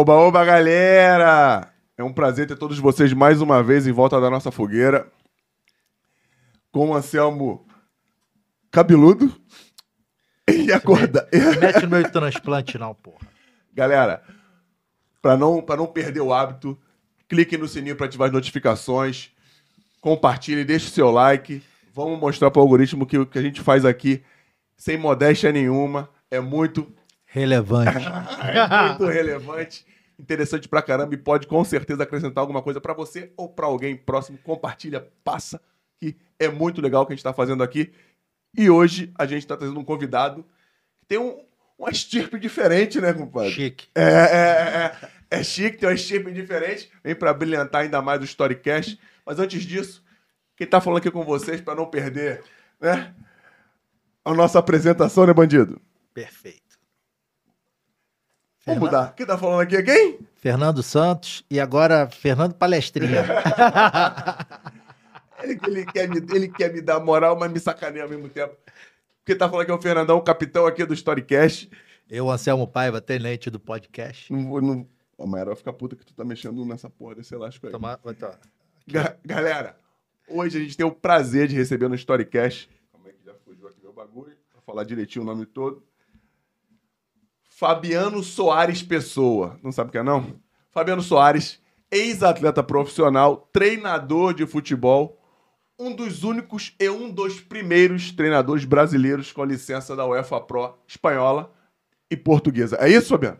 Oba, oba, galera! É um prazer ter todos vocês mais uma vez em volta da nossa fogueira. Com o Anselmo cabeludo e acorda. Mete no meu transplante, não, porra. Galera, para não, pra não perder o hábito, clique no sininho para ativar as notificações, compartilhe, deixe o seu like. Vamos mostrar para o algoritmo que o que a gente faz aqui, sem modéstia nenhuma, é muito Relevante. é muito relevante, interessante pra caramba e pode com certeza acrescentar alguma coisa pra você ou pra alguém próximo. Compartilha, passa, que é muito legal o que a gente tá fazendo aqui. E hoje a gente tá trazendo um convidado que tem um, uma estirpe diferente, né, compadre? Chique. É, é, é, é chique, tem uma estirpe diferente. Vem pra brilhantar ainda mais o Storycast. Mas antes disso, quem tá falando aqui com vocês pra não perder, né? A nossa apresentação, né, bandido? Perfeito. Vamos mudar. Quem tá falando aqui é quem? Fernando Santos e agora Fernando Palestrinha. Ele, ele quer me, ele quer me dar moral, mas me sacaneia ao mesmo tempo. Quem tá falando aqui é o Fernandão, capitão aqui do Storycast. Eu, Anselmo Paiva, tenente do podcast. Não vou. Não... A Mayra vai ficar puta que tu tá mexendo nessa porra desse elástico aí. Toma- vai tomar. Ga- galera, hoje a gente tem o prazer de receber no Storycast. Calma aí que já fugiu aqui meu bagulho. Vou falar direitinho o nome todo. Fabiano Soares Pessoa. Não sabe o que é, não? Fabiano Soares, ex-atleta profissional, treinador de futebol, um dos únicos e um dos primeiros treinadores brasileiros com licença da UEFA Pro espanhola e portuguesa. É isso, Fabiano?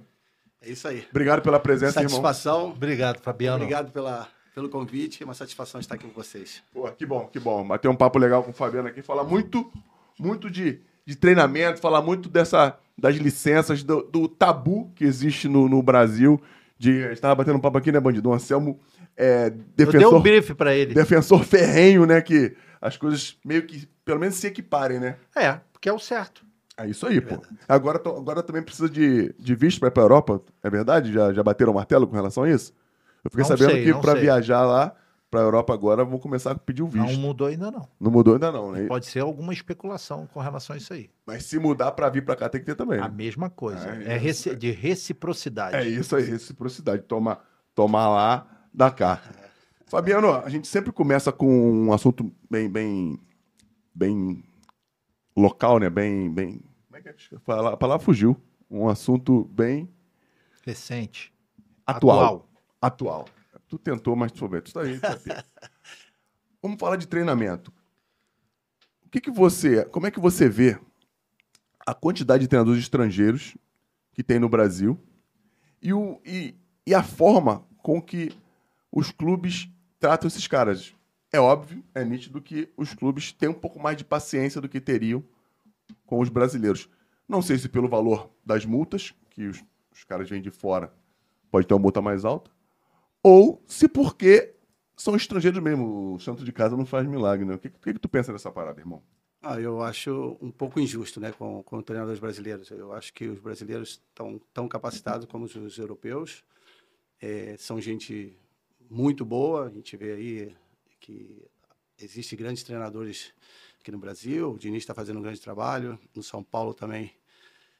É isso aí. Obrigado pela presença, irmão. Satisfação. Obrigado, Fabiano. Obrigado pela, pelo convite. É uma satisfação estar aqui com vocês. Pô, que bom, que bom. Bater um papo legal com o Fabiano aqui, falar muito, muito de, de treinamento, falar muito dessa, das licenças, do, do tabu que existe no, no Brasil. De, a gente tava batendo um papo aqui, né, bandido? O Anselmo é Eu dei um defensor, brief pra ele. defensor ferrenho, né? Que as coisas meio que, pelo menos, se equiparem, né? É, porque é o certo. É isso aí, pô. Agora, agora também precisa de, de visto pra ir pra Europa, é verdade? Já, já bateram o martelo com relação a isso? Eu fiquei Não sabendo sei, que sei. viajar lá pra Europa agora vão começar a pedir o visto. Não mudou ainda não. Não mudou ainda não, né? Pode ser alguma especulação com relação a isso aí. Mas se mudar pra vir pra cá tem que ter também. A né? mesma coisa. É É, reci- de reciprocidade. É isso aí, reciprocidade. Tomar, tomar lá, da cá. Fabiano, a gente sempre começa com um assunto bem, bem, bem local, né? Bem, bem. Como é que é? A palavra- a fugiu. Um assunto bem Recente. atual. Atual. Tu tentou, mas tu souber. Tu tá aí, tá aí. Vamos falar de treinamento. O que que você, como é que você vê a quantidade de treinadores estrangeiros que tem no Brasil e, o, e, e a forma com que os clubes tratam esses caras? É óbvio, é nítido que os clubes têm um pouco mais de paciência do que teriam com os brasileiros. Não sei se pelo valor das multas, que os, os caras vêm de fora, pode ter uma multa mais alta, ou se porque são estrangeiros mesmo. O santo de casa não faz milagre, né? O que, que, que tu pensa dessa parada, irmão? Ah, eu acho um pouco injusto né, com, com os treinadores brasileiros. Eu acho que os brasileiros estão tão capacitados como os, os europeus. É, são gente muito boa. A gente vê aí que existem grandes treinadores aqui no Brasil. O Diniz está fazendo um grande trabalho. No São Paulo também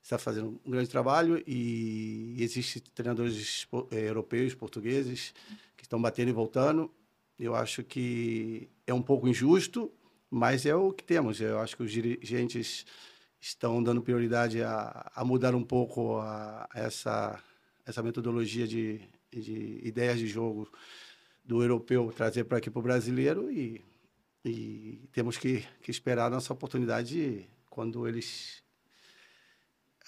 está fazendo um grande trabalho. E existem treinadores eh, europeus, portugueses, que estão batendo e voltando. Eu acho que é um pouco injusto, mas é o que temos. Eu acho que os dirigentes estão dando prioridade a, a mudar um pouco a, essa, essa metodologia de, de ideias de jogo do europeu, trazer para aqui para o brasileiro e, e temos que, que esperar a nossa oportunidade quando eles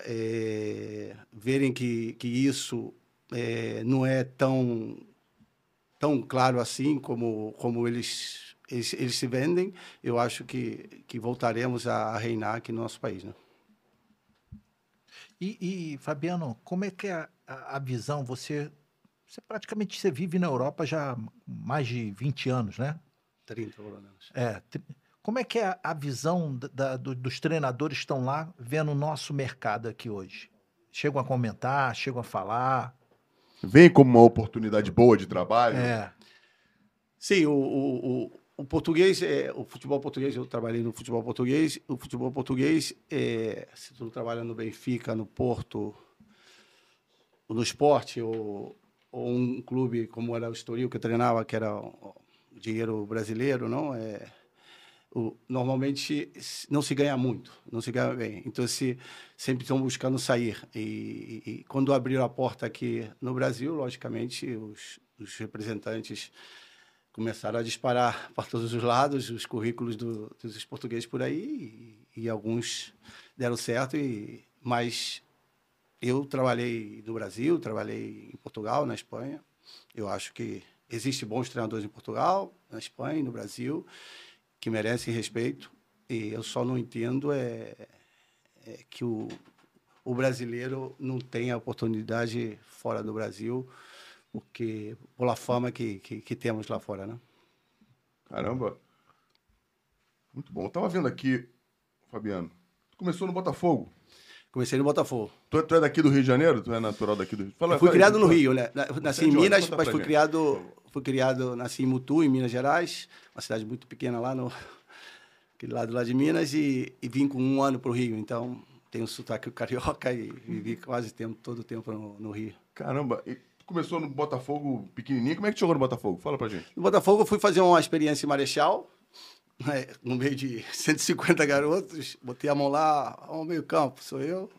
eh, verem que, que isso eh, não é tão tão claro assim como, como eles, eles, eles se vendem, eu acho que, que voltaremos a reinar aqui no nosso país. Né? E, e, Fabiano, como é que é a, a- a visão? Você, você praticamente você vive na Europa já há mais de 20 anos, né? 30, pelo menos. É. Como é que é a, visão da- da- do- dos treinadores que estão lá vendo o nosso mercado aqui hoje? Chegam a comentar, chegam a falar. Vem como uma oportunidade boa de trabalho. É. Sim, o, o, o, o português, é, o futebol português, eu trabalhei no futebol português, o futebol português, é, se tu trabalha no Benfica, no Porto, no esporte, ou, ou um clube como era o Estoril, que eu treinava, que era o dinheiro brasileiro, não? É, o, normalmente não se ganha muito, não se ganha bem. Então, se, sempre estão buscando sair. E, e, e, quando abriram a porta aqui no Brasil, logicamente, os, os representantes começaram a disparar para todos os lados os currículos do, dos portugueses por aí e, e, alguns deram certo, e, mas eu trabalhei no Brasil, trabalhei em Portugal, na Espanha. Eu acho que existem bons treinadores em Portugal, na Espanha no Brasil que merecem respeito. E eu só não entendo é, é que o, o brasileiro não tem a oportunidade fora do Brasil, porque pela fama que, que, que temos lá fora, né? Caramba. Muito bom. Eu tava vendo aqui, Fabiano. Tu começou no Botafogo. Comecei no Botafogo. Tu, é, tu, é daqui do Rio de Janeiro? Tu é natural daqui do Rio? Fala, fui fala, criado no Rio, né? Nasci em Minas, mas fui criado, fui criado, nasci em Mutu, em Minas Gerais, uma cidade muito pequena lá no aquele lado lá de Minas e, e vim com um ano para o Rio. Então tenho sotaque carioca e vivi quase tempo, todo o tempo no, no Rio. Caramba, e começou no Botafogo pequenininho. Como é que chegou no Botafogo? Fala pra gente. No Botafogo eu fui fazer uma experiência em Marechal, né, no meio de 150 garotos. Botei a mão lá, ao meio campo, sou eu.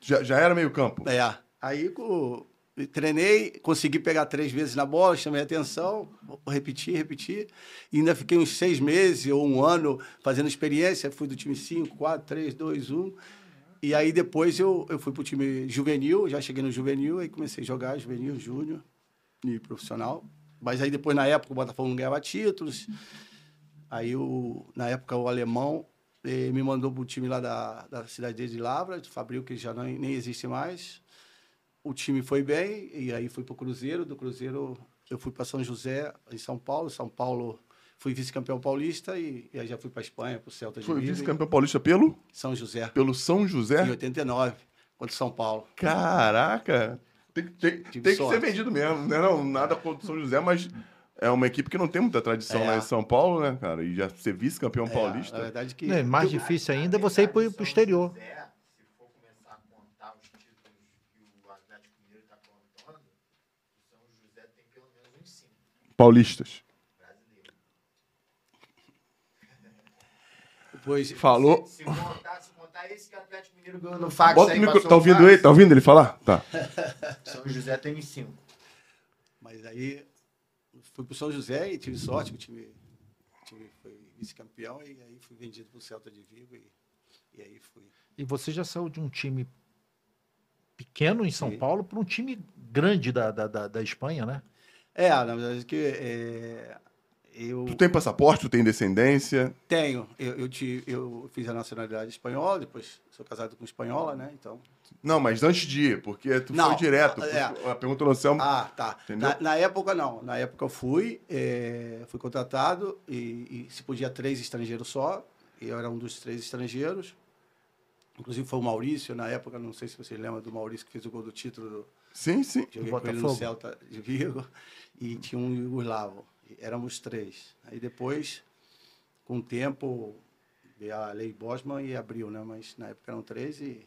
Já, já era meio campo? É. Aí com, treinei, consegui pegar três vezes na bola, chamei atenção, repeti, repeti. E ainda fiquei uns seis meses ou um ano fazendo experiência. Fui do time 5, 4, 3, 2, 1. E aí depois eu, eu fui pro time juvenil, já cheguei no juvenil, aí comecei a jogar juvenil, júnior e profissional. Mas aí depois, na época, o Botafogo não ganhava títulos. Aí, o, na época, o alemão eh, me mandou pro time lá da, da cidade de Lavra, Fabril, que já não, nem existe mais. O time foi bem, e aí fui pro Cruzeiro. Do Cruzeiro eu fui para São José, em São Paulo. São Paulo Fui vice-campeão paulista e, e, aí já fui para Espanha, para o Celta de Foi vice-campeão paulista pelo? São José. Pelo São José? Em 89, contra São Paulo. Caraca! Tem, tem, tem que ser vendido mesmo. Não é não, nada contra o São José, mas é uma equipe que não tem muita tradição é. lá em São Paulo, né, cara? E já ser vice-campeão é, paulista. Na verdade que... É, mais difícil ainda é você ir para o exterior. Paulistas. Pois, Falou. Se, se, contar, se contar esse que o Atlético Mineiro ganhou no fax. Bota aí, micro... Tá ouvindo ele? Tá ouvindo ele falar? Tá. São José tem cinco. Mas aí fui pro São José e tive sorte, o time, o time foi vice-campeão e aí fui vendido pro Celta de Vigo e, e aí fui. E você já saiu de um time pequeno em São Sim. Paulo para um time grande da, da, da, da, Espanha, né? É, na verdade que é, eu... Tu tem passaporte, tu tem descendência? Tenho. Eu, eu, te, eu fiz a nacionalidade espanhola, depois sou casado com espanhola, né? Então. Não, mas antes de ir, porque tu não, foi direto. É. A pergunta no céu. Ah, tá. Na, na, época, não. Na época eu fui, é, fui contratado e, e, se podia três estrangeiros só. E eu era um dos três estrangeiros. Inclusive foi o Maurício, na época, não sei se vocês lembram do Maurício que fez o gol do título. Do, sim, sim. Joguei com ele no Celta de Vigo. E tinha um Yugoslavo éramos três. Aí depois, com o tempo, veio a lei Bosman e abriu, né? Mas na época eram três e,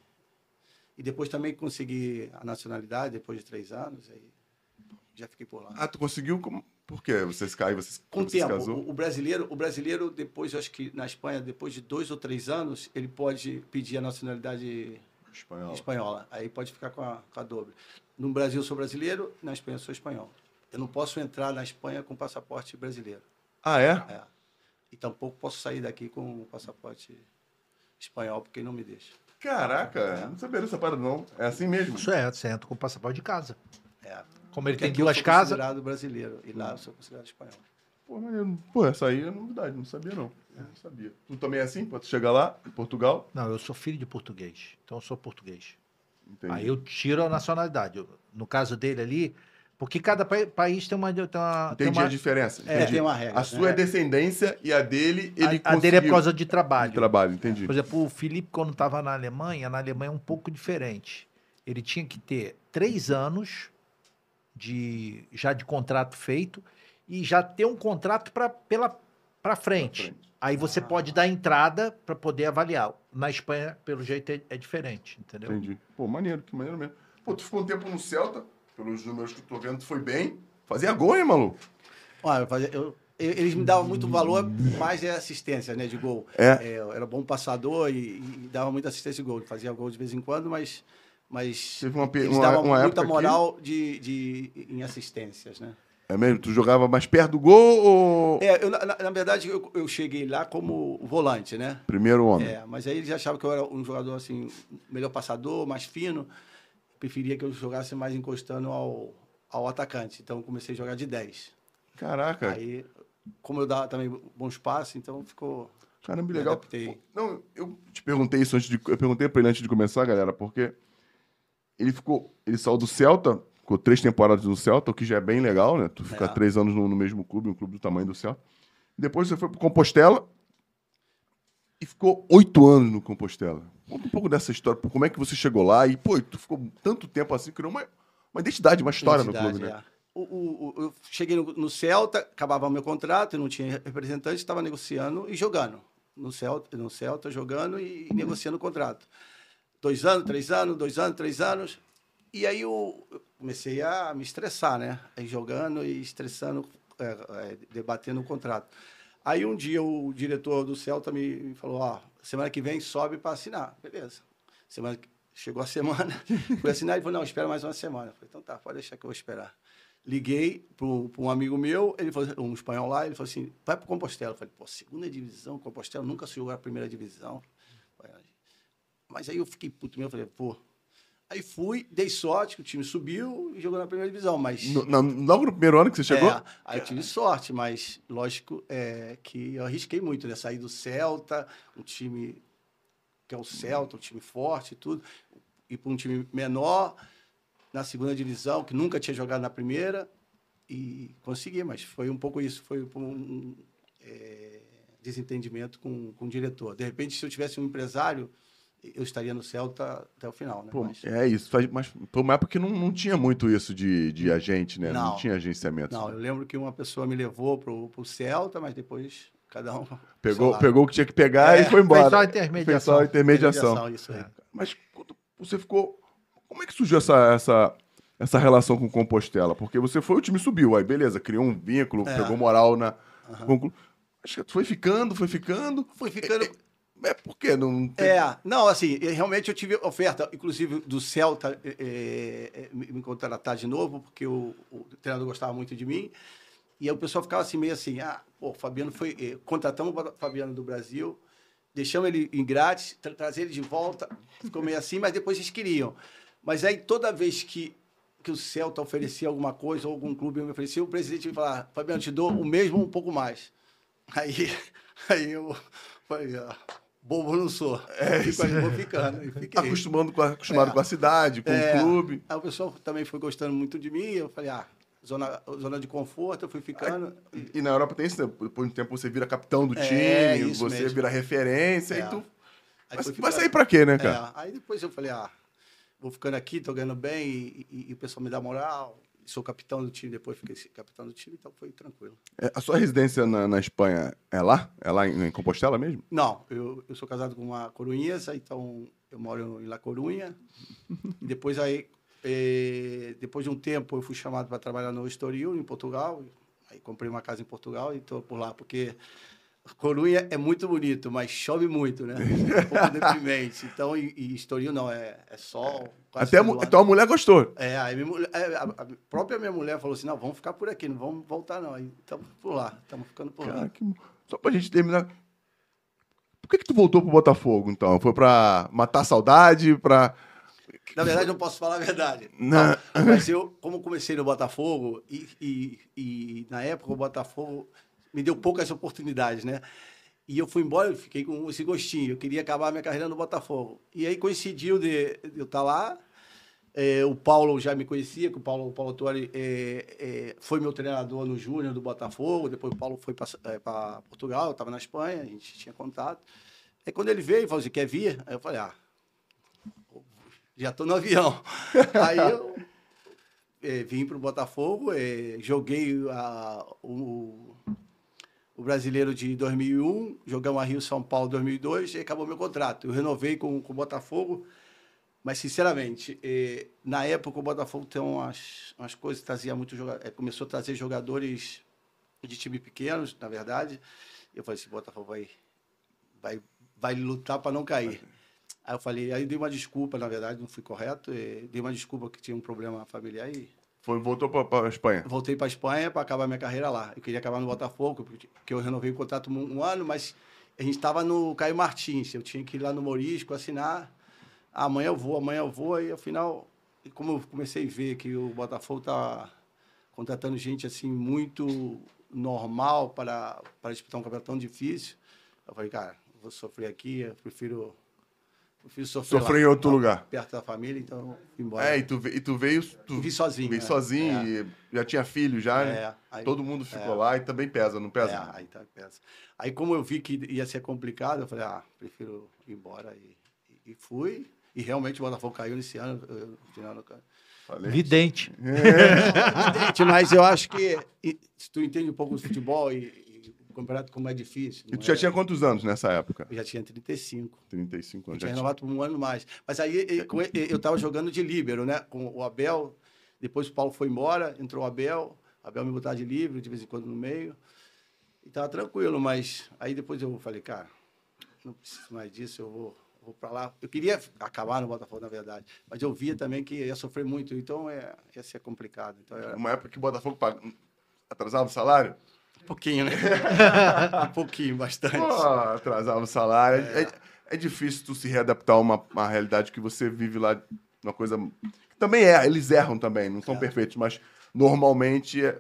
e depois também consegui a nacionalidade depois de três anos. Aí já fiquei por lá. Ah, tu conseguiu? Como... Por quê? Vocês caem, vocês, com o tempo. Casou? O, brasileiro, o brasileiro depois, acho que na Espanha, depois de dois ou três anos, ele pode pedir a nacionalidade espanhola. espanhola. Aí pode ficar com a, com a doble. No Brasil sou brasileiro, na Espanha sou espanhol. Eu não posso entrar na Espanha com passaporte brasileiro. Ah, é? É. E tampouco posso sair daqui com passaporte espanhol, porque não me deixa. Caraca, é. não sabia dessa parada, não. É assim mesmo? Isso é, você entra com passaporte de casa. É. Como ele porque tem duas casas. Eu sou considerado brasileiro e lá eu sou considerado espanhol. Pô, mas eu, pô, essa aí é novidade, não sabia não. Eu não sabia. Tu também é assim? Quando tu chega lá, em Portugal? Não, eu sou filho de português. Então eu sou português. Entendi. Aí eu tiro a nacionalidade. No caso dele ali, porque cada pa país tem uma. Tem uma Entendi tem uma, a diferença. É, tem uma regra. A sua é né? descendência e a dele, ele a, a dele é por causa de trabalho. De trabalho, entendi. Por exemplo, o Felipe, quando estava na Alemanha, na Alemanha é um pouco diferente. Ele tinha que ter três anos de já de contrato feito e já ter um contrato para pela para frente. frente. Aí você ah. pode dar entrada para poder avaliar. Na Espanha, pelo jeito, é, é, diferente, entendeu? Entendi. Pô, maneiro, que maneiro mesmo. Pô, tu ficou um tempo no Celta, pelos números que eu tô vendo, foi bem. Fazia gol, hein, maluco? Olha, eu eu- eu- eles me davam muito valor, mais é assistência, né, de gol. É. eu era bom passador e, e dava muita assistência de gol. Fazia gol de vez em quando, mas, mas Teve uma, eles uma, uma muita moral de, de, em assistências, né? É mesmo? Tu jogava mais perto do gol ou É, eu, na, na- na verdade, eu, eu cheguei lá como volante, né? primeiro homem? É, mas aí eles achavam que eu era um jogador assim, melhor passador, mais fino. Preferia que eu jogasse mais encostando ao, ao atacante. Então eu comecei a jogar de 10. Caraca, Aí, como eu dava também bons passes, então ficou. caramba, me legal. adaptei. Não, eu te perguntei isso antes de. Eu perguntei pra ele antes de começar, galera, porque ele ficou. Ele saiu do Celta, ficou três temporadas no Celta, o que já é bem legal, né? Tu ficar É. três anos no, no mesmo clube, um clube do tamanho do Celta. Depois você foi pro Compostela e ficou oito anos no Compostela. Conta um pouco dessa história, como é que você chegou lá e, pô, tu ficou tanto tempo assim, criou uma, uma identidade, uma história no Identidade, clube, né? é. O, o- o- eu cheguei no, no Celta, acabava o meu contrato, eu não tinha representante, estava negociando e jogando. No Celta, no Celta jogando e, negociando o contrato. Dois anos, três anos, dois anos, três anos. E aí eu eu comecei a me estressar, né? Aí jogando e estressando, é, é, debatendo o contrato. Aí um dia o diretor do Celta me, falou, ó, semana que vem sobe para assinar. Beleza. Semana que- Chegou a semana, fui assinar e falou, não, espera mais uma semana. Eu falei, então tá, pode deixar que eu vou esperar. Liguei para um amigo meu, ele falou, um espanhol lá, ele falou assim, vai para Compostela. Eu falei, pô, segunda divisão, Compostela, nunca jogou a primeira divisão. Mas aí eu fiquei puto mesmo, falei, pô. Aí fui, dei sorte que o time subiu e jogou na primeira divisão, mas... No- na- logo no primeiro ano que você chegou? É, aí eu tive sorte, mas lógico é, que eu arrisquei muito, né? Sair do Celta, um time que é o Celta, um time forte e tudo, ir para um time menor na segunda divisão, que nunca tinha jogado na primeira, e consegui, mas foi um pouco isso, foi um é, desentendimento com, com o diretor. De repente, se eu tivesse um empresário, eu estaria no Celta até o final, né? Pô, Mas- é isso, mas foi uma época que não, não tinha muito isso de, de agente, né? Não, Não. tinha agenciamento. Não, eu lembro que uma pessoa me levou pro, pro Celta, mas depois cada um. Pegou, pegou o que tinha que pegar É, e foi embora. Fez só a intermediação. Fez só a intermediação. Isso aí. Mas quando você ficou. Como é que surgiu essa, essa, essa relação com o Compostela? Porque você foi, o time subiu, aí beleza, criou um vínculo, É. pegou moral na. com o clube. Acho que foi ficando, foi ficando. Fui ficando. É por quê? Não tem- É, não, assim, realmente eu tive oferta, inclusive do Celta, é, é, me me contratar de novo, porque o, o treinador gostava muito de mim. E aí o pessoal ficava assim, meio assim, ah, pô, o Fabiano foi. eh, contratamos o Fabiano do Brasil, deixamos ele em grátis, tra trazer ele de volta, ficou meio assim, mas depois eles queriam. Mas aí toda vez que, que o Celta oferecia alguma coisa, ou algum clube me oferecia, o presidente me falava, Fabiano, te dou o mesmo um pouco mais. Aí, aí eu falei, ah, bobo não sou. É, Fico, vou ficando. E fiquei. Acostumando com a, acostumado É. com a cidade, com É. o clube. Aí o pessoal também foi gostando muito de mim, eu falei, ah, zona, zona de conforto, eu fui ficando. E na Europa tem isso, né? depois de um tempo você vira capitão do É, time, isso você mesmo. vira referência É. e tu. Aí fui vai sair pra quê, né, cara? É, aí depois eu falei, ah, vou ficando aqui, tô ganhando bem, e, e- e o pessoal me dá moral. Sou capitão do time, depois fiquei capitão do time, então foi tranquilo. É, A sua residência na, na Espanha é lá? É lá em, em Compostela mesmo? Não, eu, eu sou casado com uma corunhesa, então eu moro em La Corunha. e depois aí, eh, depois de um tempo, eu fui chamado para trabalhar no Estoril, em Portugal. Aí comprei uma casa em Portugal e estou por lá, porque Corunha é muito bonito, mas chove muito, né? Um pouco deprimente. Então, e, e Estoril não, é, é sol. Até a, então a mulher gostou. É, aí minha é, a, a própria minha mulher falou assim, não, vamos ficar por aqui, não vamos voltar não. Aí estamos por lá, estamos ficando por Cara, lá. que... Só pra gente terminar. Por que, que tu voltou pro Botafogo, então? Foi pra matar a saudade, pra. Na verdade, não posso falar a verdade. Não. Mas eu, como comecei no Botafogo, e, e, e na época o Botafogo me deu poucas oportunidades, né? E eu fui embora, eu fiquei com esse gostinho. Eu queria acabar minha carreira no Botafogo. E aí coincidiu de, de eu estar lá. É, o Paulo já me conhecia, que o Paulo, o Paulo Tuori é, é, foi meu treinador no Júnior do Botafogo. Depois o Paulo foi para Portugal, eu estava na Espanha, a gente tinha contato. Aí quando ele veio, ele falou assim: quer vir? Aí eu falei: ah, já estou no avião. Aí eu eh, vim para o Botafogo, eh, joguei a- o, o brasileiro de 2001, jogamos a Rio São Paulo 2002 e acabou meu contrato. Eu renovei com, com o Botafogo Mas, sinceramente, eh, na época o Botafogo tem umas, umas coisas trazia muito jogador, começou a trazer jogadores de time pequenos, na verdade. Eu falei assim, Botafogo vai, vai, vai lutar para não cair. Aí eu falei, aí dei uma desculpa, na verdade, não fui correto, eh, dei uma desculpa que tinha um problema familiar e Foi, voltou para a Espanha. voltei para Espanha para acabar minha carreira lá. Eu queria acabar no Botafogo, porque eu renovei o contrato um, um ano, mas a gente estava no Caio Martins. Eu tinha que ir lá no Morisco assinar. Amanhã eu vou, amanhã eu vou. E afinal, como eu comecei a ver que o Botafogo tá contratando gente assim muito normal para, para disputar um campeonato tão difícil, eu falei, cara, vou sofrer aqui, eu prefiro, prefiro sofrer, Sofrer lá, em outro lá, lugar. Perto da família, então eu fui embora. É, e tu, e tu veio. Tu Vim sozinho, Veio né? sozinho, É. e já tinha filho já, né? É, aí- Todo mundo ficou é. lá e também pesa, não pesa? É, aí tá peça. Aí como eu vi que ia ser complicado, eu falei, ah, prefiro ir embora e, e- fui. E realmente o Botafogo caiu nesse ano. eu- final do- Falei. Vidente. Evidente, Mas eu acho que se tu entende um pouco do futebol e, o campeonato como é difícil. E tu já é- tinha quantos anos nessa época? Eu já tinha 35. 35 Eu anos. Já tinha. renovado por um ano mais. Mas aí eu estava jogando de líbero, né? Com o Abel. Depois o Paulo foi embora, entrou o Abel. O Abel me botava de livre, de vez em quando no meio. E tava tranquilo, mas aí depois eu falei, cara, não preciso mais disso, eu vou, vou para lá. Eu queria acabar no Botafogo, na verdade. Mas eu via também que ia sofrer muito, então é, ia ser complicado. Então era Uma época que o Botafogo pag- atrasava o salário? Um pouquinho, né? um pouquinho, bastante. Pô, atrasava o salário. É, é difícil tu se readaptar a uma, uma realidade que você vive lá, uma coisa. Também é, eles erram também, não são É. perfeitos, mas normalmente é,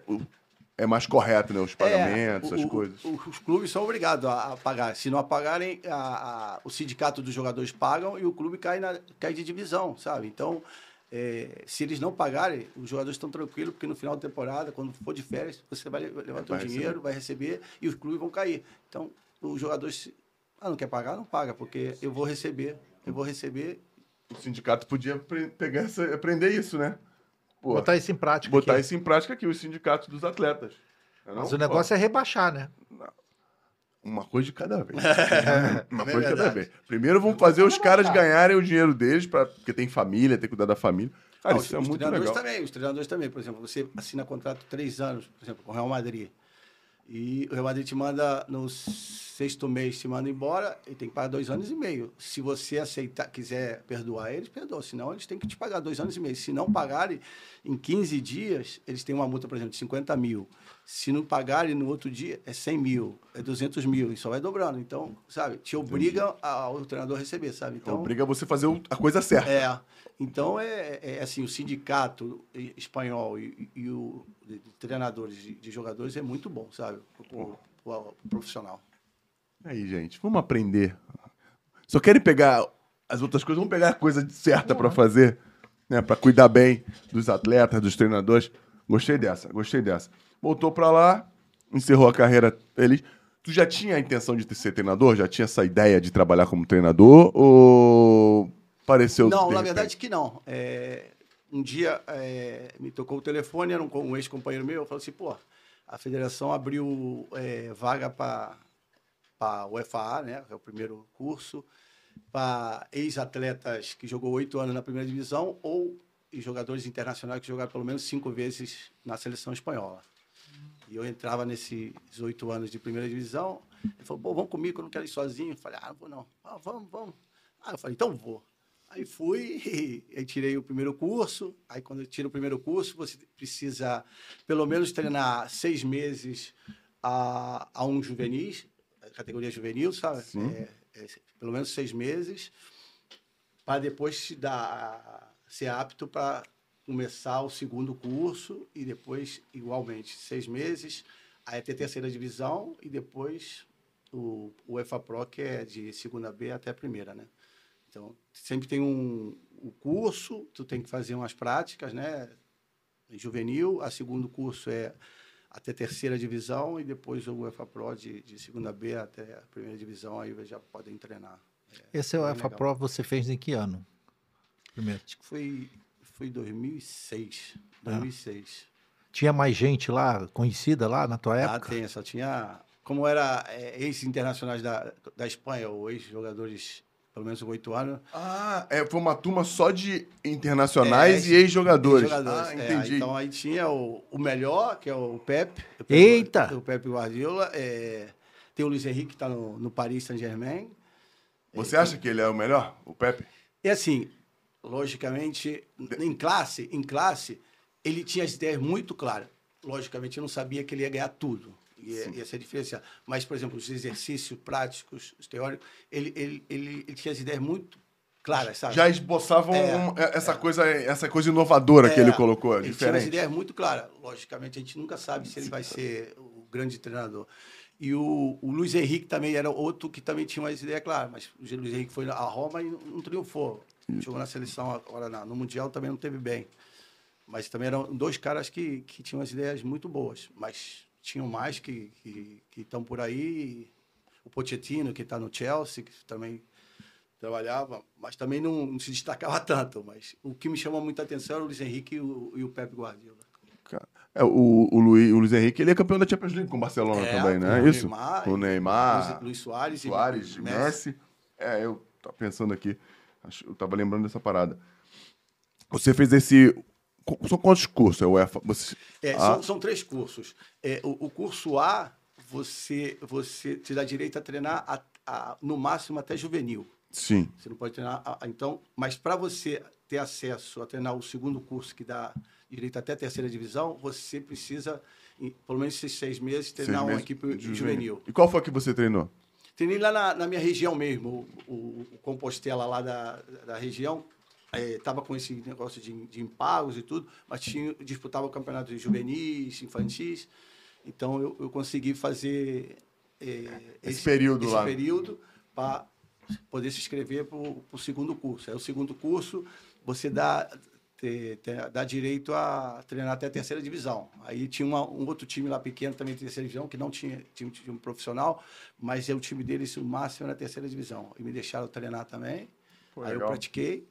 é mais correto, né? Os pagamentos, É, as o- coisas. o- os clubes são obrigados a, a pagar. Se não apagarem, a- a- o sindicato dos jogadores pagam e o clube cai, na, cai de divisão, sabe? Então, é, se eles não pagarem, os jogadores estão tranquilos, porque no final da temporada, quando for de férias, você vai le- levar teu Vai dinheiro, vai receber e os clubes vão cair. Então, os jogadores, se- ah, não quer pagar, não paga, porque eu vou receber, eu vou receber. O sindicato podia pegar essa, aprender isso, né? Pô, Botar isso em prática. botar aqui. isso em prática aqui, os sindicatos dos atletas. Não, Mas Pô, o negócio é rebaixar, né? Uma coisa de cada vez. Uma É coisa de cada vez. Primeiro vamos fazer os caras ganharem o dinheiro deles, pra, porque tem família, tem que cuidar da família. Cara, Não, isso é os muito treinadores legal. também, os treinadores também. Por exemplo, você assina contrato três anos, por exemplo, com o Real Madrid. E o Real Madrid te manda no sexto mês, te manda embora e tem que pagar dois anos e meio. Se você aceitar, quiser perdoar eles, perdoa. Senão eles têm que te pagar dois anos e meio. Se não pagarem, em 15 dias, eles têm uma multa, por exemplo, de 50 mil. Se não pagarem no outro dia, é 100 mil, é 200 mil. E só vai dobrando. Então, sabe, te obriga ao treinador a receber, sabe? Então, Obriga você a fazer o- a coisa certa. é, então é, é assim, o sindicato espanhol e, e o de, treinadores de, de jogadores é muito bom, sabe? O, profissional. Aí, gente, vamos aprender. Só querem pegar as outras coisas, vamos pegar a coisa certa pra fazer, né? Para cuidar bem dos atletas, dos treinadores. Gostei dessa, gostei dessa. Voltou pra lá, encerrou a carreira feliz. Tu já tinha a intenção de ser treinador? Já tinha essa ideia de trabalhar como treinador? Ou pareceu não, na verdade que não. É, um dia é, me tocou o telefone, era um, um ex-companheiro meu, falou assim, pô, a federação abriu é, vaga para a UFA, né? Que é o primeiro curso, para ex-atletas que jogou oito anos na primeira divisão ou jogadores internacionais que jogaram pelo menos cinco vezes na seleção espanhola. E eu entrava nesses oito anos de primeira divisão. Ele falou, pô, vamos comigo, eu não quero ir sozinho. Eu falei, ah, não vou não. Ah, vamos, vamos. Ah, eu falei, então vou. Aí fui, e, aí tirei o primeiro curso. Aí quando eu tiro o primeiro curso, você precisa pelo menos treinar seis meses a, a um juvenis, categoria juvenil, sabe? É, é, pelo menos seis meses, para depois te dar, ser apto para começar o segundo curso e depois, igualmente, seis meses, aí até terceira divisão e depois o, o UEFA Pro, que é de segunda B até a primeira, né? Então, sempre tem um, o curso, tu tem que fazer umas práticas, né? Juvenil, a segundo curso é até terceira divisão e depois o UEFA Pro de, de segunda B até a primeira divisão, aí já podem treinar. Esse é o bem EFA legal. Pro você fez em que ano? Primeiro. Acho que foi, foi 2006. Ah. 2006. Tinha mais gente lá, conhecida lá na tua Ah, época? tem, só tinha. Como era é, ex-internacionais da, da Espanha, ou ex-jogadores pelo menos oito anos. Ah, é, foi uma turma só de internacionais É, e ex-jogadores. jogadores. Ah, É, entendi. então aí tinha o, o melhor, que é o Pepe. o Pepe Eita! O Pepe Guardiola. é, tem o Luiz Henrique, que está no, no Paris Saint-Germain. Você acha que ele é o melhor, o Pepe? E assim, logicamente, em classe, em classe, ele tinha as ideias muito claras. Logicamente, eu não sabia que ele ia ganhar tudo. Ia, ia ser diferenciado. Mas, por exemplo, os exercícios práticos, os teóricos, ele, ele, ele, ele tinha as ideias muito claras, sabe? Já esboçavam É, um- essa, coisa, essa coisa inovadora que É, ele colocou, ele tinha diferente. ideias muito claras. Logicamente, a gente nunca sabe se ele vai ser o grande treinador. E o, o Luiz Henrique também era outro que também tinha umas ideias claras, mas o Luiz Henrique foi a Roma e não, não triunfou. Jogou na seleção agora na- no Mundial também não teve bem. Mas também eram dois caras que, que tinham as ideias muito boas, mas tinham mais que que que estão por aí. O Pochettino, que está no Chelsea, que também trabalhava, mas também não, não se destacava tanto. Mas o que me chamou muita atenção era o Luiz Henrique e o, e o Pepe Guardiola. É, o, o, Luiz, o Luiz Henrique ele é campeão da Champions League com o Barcelona É, também, né? o Isso? Neymar, o Neymar, Luiz, Luiz Soares, Soares, e Messi. É, eu tava pensando aqui. Eu tava lembrando dessa parada. Você fez esse. São quantos cursos? É UEFA? Você... É, Ah, são, são três cursos. É, o, o curso A, você, você te dá direito a treinar a- a- no máximo até juvenil. Sim. Você não pode treinar. a- então, mas para você ter acesso a treinar o segundo curso, que dá direito até a terceira divisão, você precisa, em, pelo menos esses seis meses, treinar Seis uma meses equipe de juvenil. E qual foi que você treinou? Treinei lá na, na minha região mesmo, o, o- o Compostela lá da, da região. Estava com esse negócio de, de impagos e tudo, mas tinha, disputava o campeonato de juvenis, infantis. Então eu, eu consegui fazer é, Esse período esse lá. período para poder se inscrever para o segundo curso. Aí o segundo curso você dá, te- te- dá direito a treinar até a terceira divisão. Aí tinha uma- um outro time lá pequeno também de terceira divisão, que não tinha, um time profissional, mas é o time deles o máximo na terceira divisão. E me deixaram treinar também. Pô, aí eu legal. pratiquei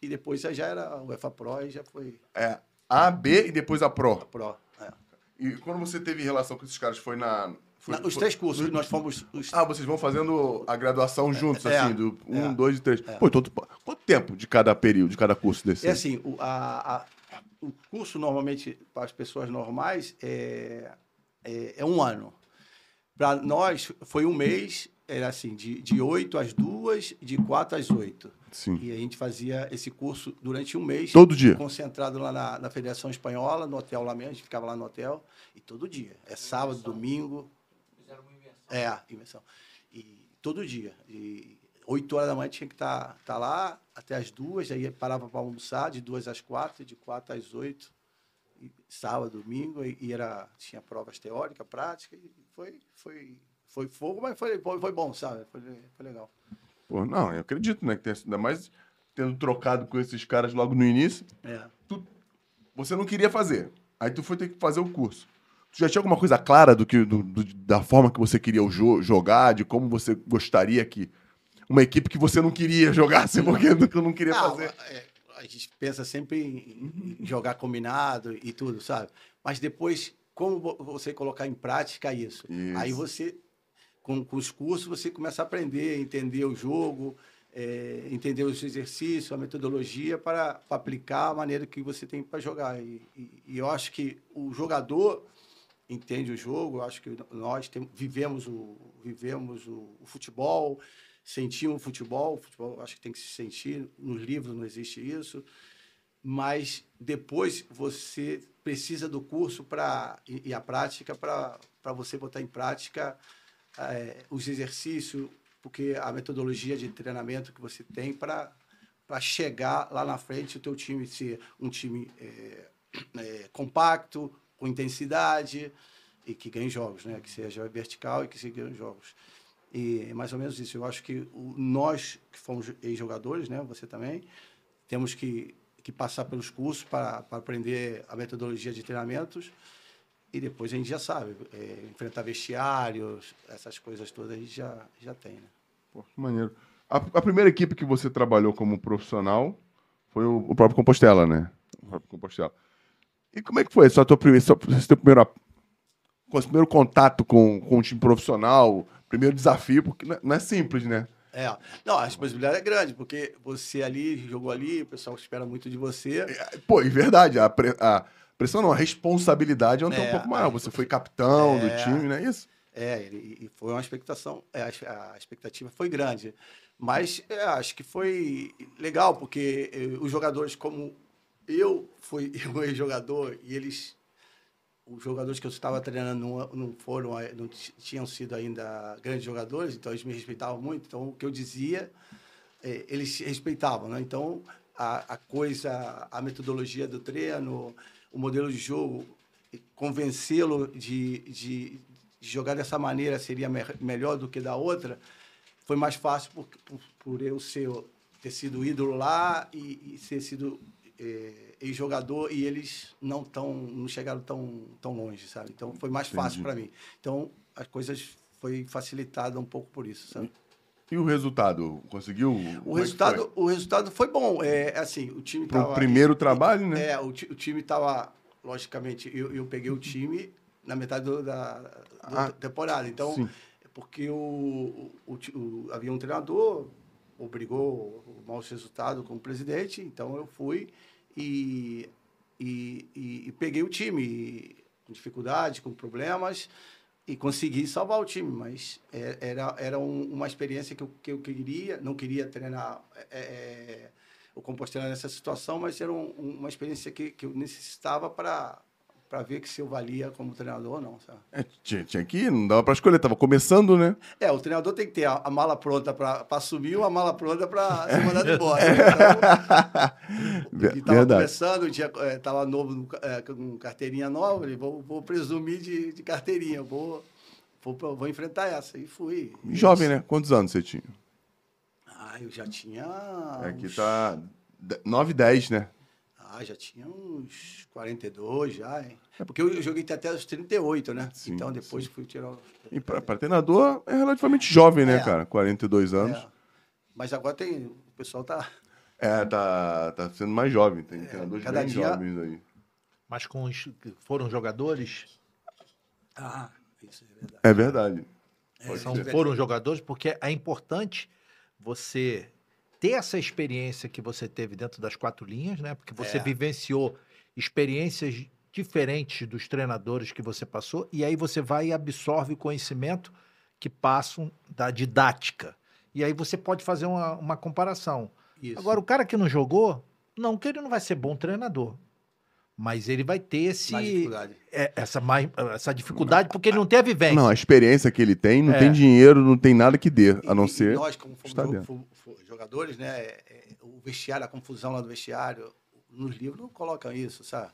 e depois já era o UEFA Pro e já foi É A, B e depois a Pro. a Pro. é. E quando você teve relação com esses caras, foi na. Foi, Na- os foi- três cursos que nós fomos. Os, Ah, vocês vão fazendo a graduação juntos, é, assim, do é. um, dois e três. Pô, então, quanto tempo de cada período, de cada curso desse? É assim, o, a- a- o curso normalmente para as pessoas normais é, é, é um ano. Para nós foi um mês, era assim, de, de 8 às 2, de 4 às 8. Sim. E a gente fazia esse curso durante um mês. Todo dia? Concentrado lá na, na Federação Espanhola, no hotel lá mesmo, a gente ficava lá no hotel. E todo dia. É sábado, domingo. É, imersão. E todo dia. E 8 horas da manhã tinha que estar tá, lá até as duas, aí parava para almoçar de duas às quatro, de quatro às oito, e sábado, domingo, e, e era, tinha provas teóricas, práticas, e foi, foi, foi fogo, mas foi, foi, foi bom, sabe? Foi, foi legal. Pô, não, eu acredito, né? Que tem, ainda mais tendo trocado com esses caras logo no início. É. Você não queria fazer. Aí tu foi ter que fazer o curso. Tu já tinha alguma coisa clara do que, do- do- da forma que você queria jo- jogar, de como você gostaria que. Uma equipe que você não queria jogasse, porque eu não queria Não, fazer. é, a gente pensa sempre em, em jogar combinado e tudo, sabe? Mas depois, como vo- você colocar em prática isso? Isso. Aí você, com, com os cursos, você começa a aprender, entender o jogo, é, entender os exercícios, a metodologia para, para aplicar a maneira que você tem para jogar. E, e- e eu acho que o jogador entende o jogo, eu acho que nós tem- vivemos, o, vivemos o, o futebol, sentimos o futebol, o futebol acho que tem que se sentir, nos livros não existe isso, mas depois você precisa do curso para e, e a prática para você botar em prática eh, os exercícios, porque a metodologia de treinamento que você tem para para chegar lá na frente o teu time ser um time eh, eh, compacto, com intensidade e que ganhe jogos, né? Que seja vertical e que se ganhe jogos. E é mais ou menos isso. Eu acho que o- nós que fomos ex-jogadores, né? Você também, temos que, que passar pelos cursos para, para aprender a metodologia de treinamentos e depois a gente já sabe, é, enfrentar vestiários, essas coisas todas a gente já, já tem, né? Pô, que maneiro. A, a primeira equipe que você trabalhou como profissional foi o, o próprio Compostela, né? O próprio Compostela. E como é que foi? Só tua primeira, teu primeiro, com esse primeiro contato com, com o time profissional, primeiro desafio, porque não é, não é simples, né? É, não, a responsabilidade é grande, porque você ali jogou ali, o pessoal espera muito de você. É, pô, é verdade, a, a pressão não, a responsabilidade é um, É, um pouco maior. Você foi capitão do É. time, não é isso? É, e foi uma expectação, é, a expectativa foi grande. Mas é, acho que foi legal, porque eh, os jogadores, como eu fui um ex-jogador, e eles, os jogadores que eu estava treinando não, não foram, não ti- tinham sido ainda grandes jogadores, então eles me respeitavam muito. Então, o que eu dizia, eh, eles respeitavam, né? Então, a, a coisa, a metodologia do treino, o modelo de jogo, convencê-lo de, de, de jogar dessa maneira seria me- melhor do que da outra, foi mais fácil por, por, por eu ser, ter sido ídolo lá e, e ter sido eh, ex-jogador e eles não tão, não chegaram tão, tão longe, sabe? Então foi mais fácil Entendi. para mim. Então as coisas foi facilitada um pouco por isso, sabe? E o resultado? Conseguiu? O Como é resultado, o resultado foi bom. É assim, o time? Pro tava- primeiro trabalho, né? É, o, o time estava, logicamente, eu, eu peguei o time na metade do- da, da Ah, temporada. Então, sim. porque o, o, o- havia um treinador, obrigou o mau resultado com o presidente, então eu fui e, e, e- e peguei o time com dificuldade, com problemas e consegui salvar o time, mas é- era, era um- uma experiência que eu, que eu queria, não queria treinar é, é, o Compostela nessa situação, mas era um- uma experiência que, que eu necessitava para para ver que se eu valia como treinador ou não, sabe? É, tinha, tinha que ir, não dava pra escolher, tava começando, né? É, o treinador tem que ter a, a mala pronta para assumir ou a mala pronta para ser mandado embora. Ver- Então, estava Verdade. começando, estava novo, no ca- é, com carteirinha nova, falei, vou, vou presumir de, de carteirinha, vou, vou, vou enfrentar essa. E fui. Jovem, né? Quantos anos você tinha? Ah, eu já tinha. Aqui uns- tá 9, 10, né? Ah, já tinha uns 42 já, hein? Porque eu joguei até os 38, né? Sim, então depois fui tirar os. E pra, pra treinador é relativamente jovem, né, É. cara? 42 anos. É. Mas agora tem. O pessoal tá. É, tá, tá sendo mais jovem. Tem treinadores cada bem dia- jovens aí. Mas com os que foram jogadores, Ah, isso é verdade. É verdade. Pode são, foram jogadores, porque é importante você ter essa experiência que você teve dentro das quatro linhas, né? Porque você É. vivenciou experiências diferentes dos treinadores que você passou, e aí você vai e absorve o conhecimento que passam da didática. E aí você pode fazer uma, uma comparação. Isso. Agora, o cara que não jogou, não que ele não vai ser bom treinador. Mas ele vai ter esse, Mais dificuldade. é, essa, mais, essa dificuldade porque ele não tem a vivência. Não, a experiência que ele tem, não É. tem dinheiro, não tem nada que dê, E- a não e ser. nós, como fomos jogadores, né? é- é, o vestiário, a confusão lá do vestiário, nos livros não colocam isso, sabe?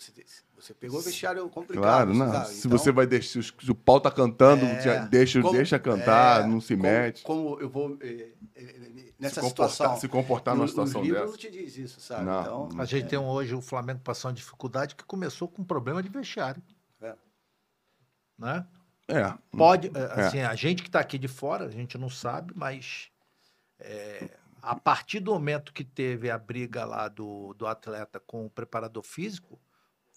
Você, você pegou o vestiário complicado. Claro, não. sabe? Se Então, você vai deixar. Se o pau tá cantando, é, já deixa, como- deixa cantar, é, não se como- mete. Como eu vou eh, eh, nessa se comportar, situação. se comportar numa situação dessa. não te diz isso, sabe? Não, então, não. A gente tem um- hoje o Flamengo passando dificuldade que começou com um problema de vestiário, é. né? É. Pode, é, assim, a gente que está aqui de fora, a gente não sabe, mas é, a partir do momento que teve a briga lá do, do atleta com o preparador físico, o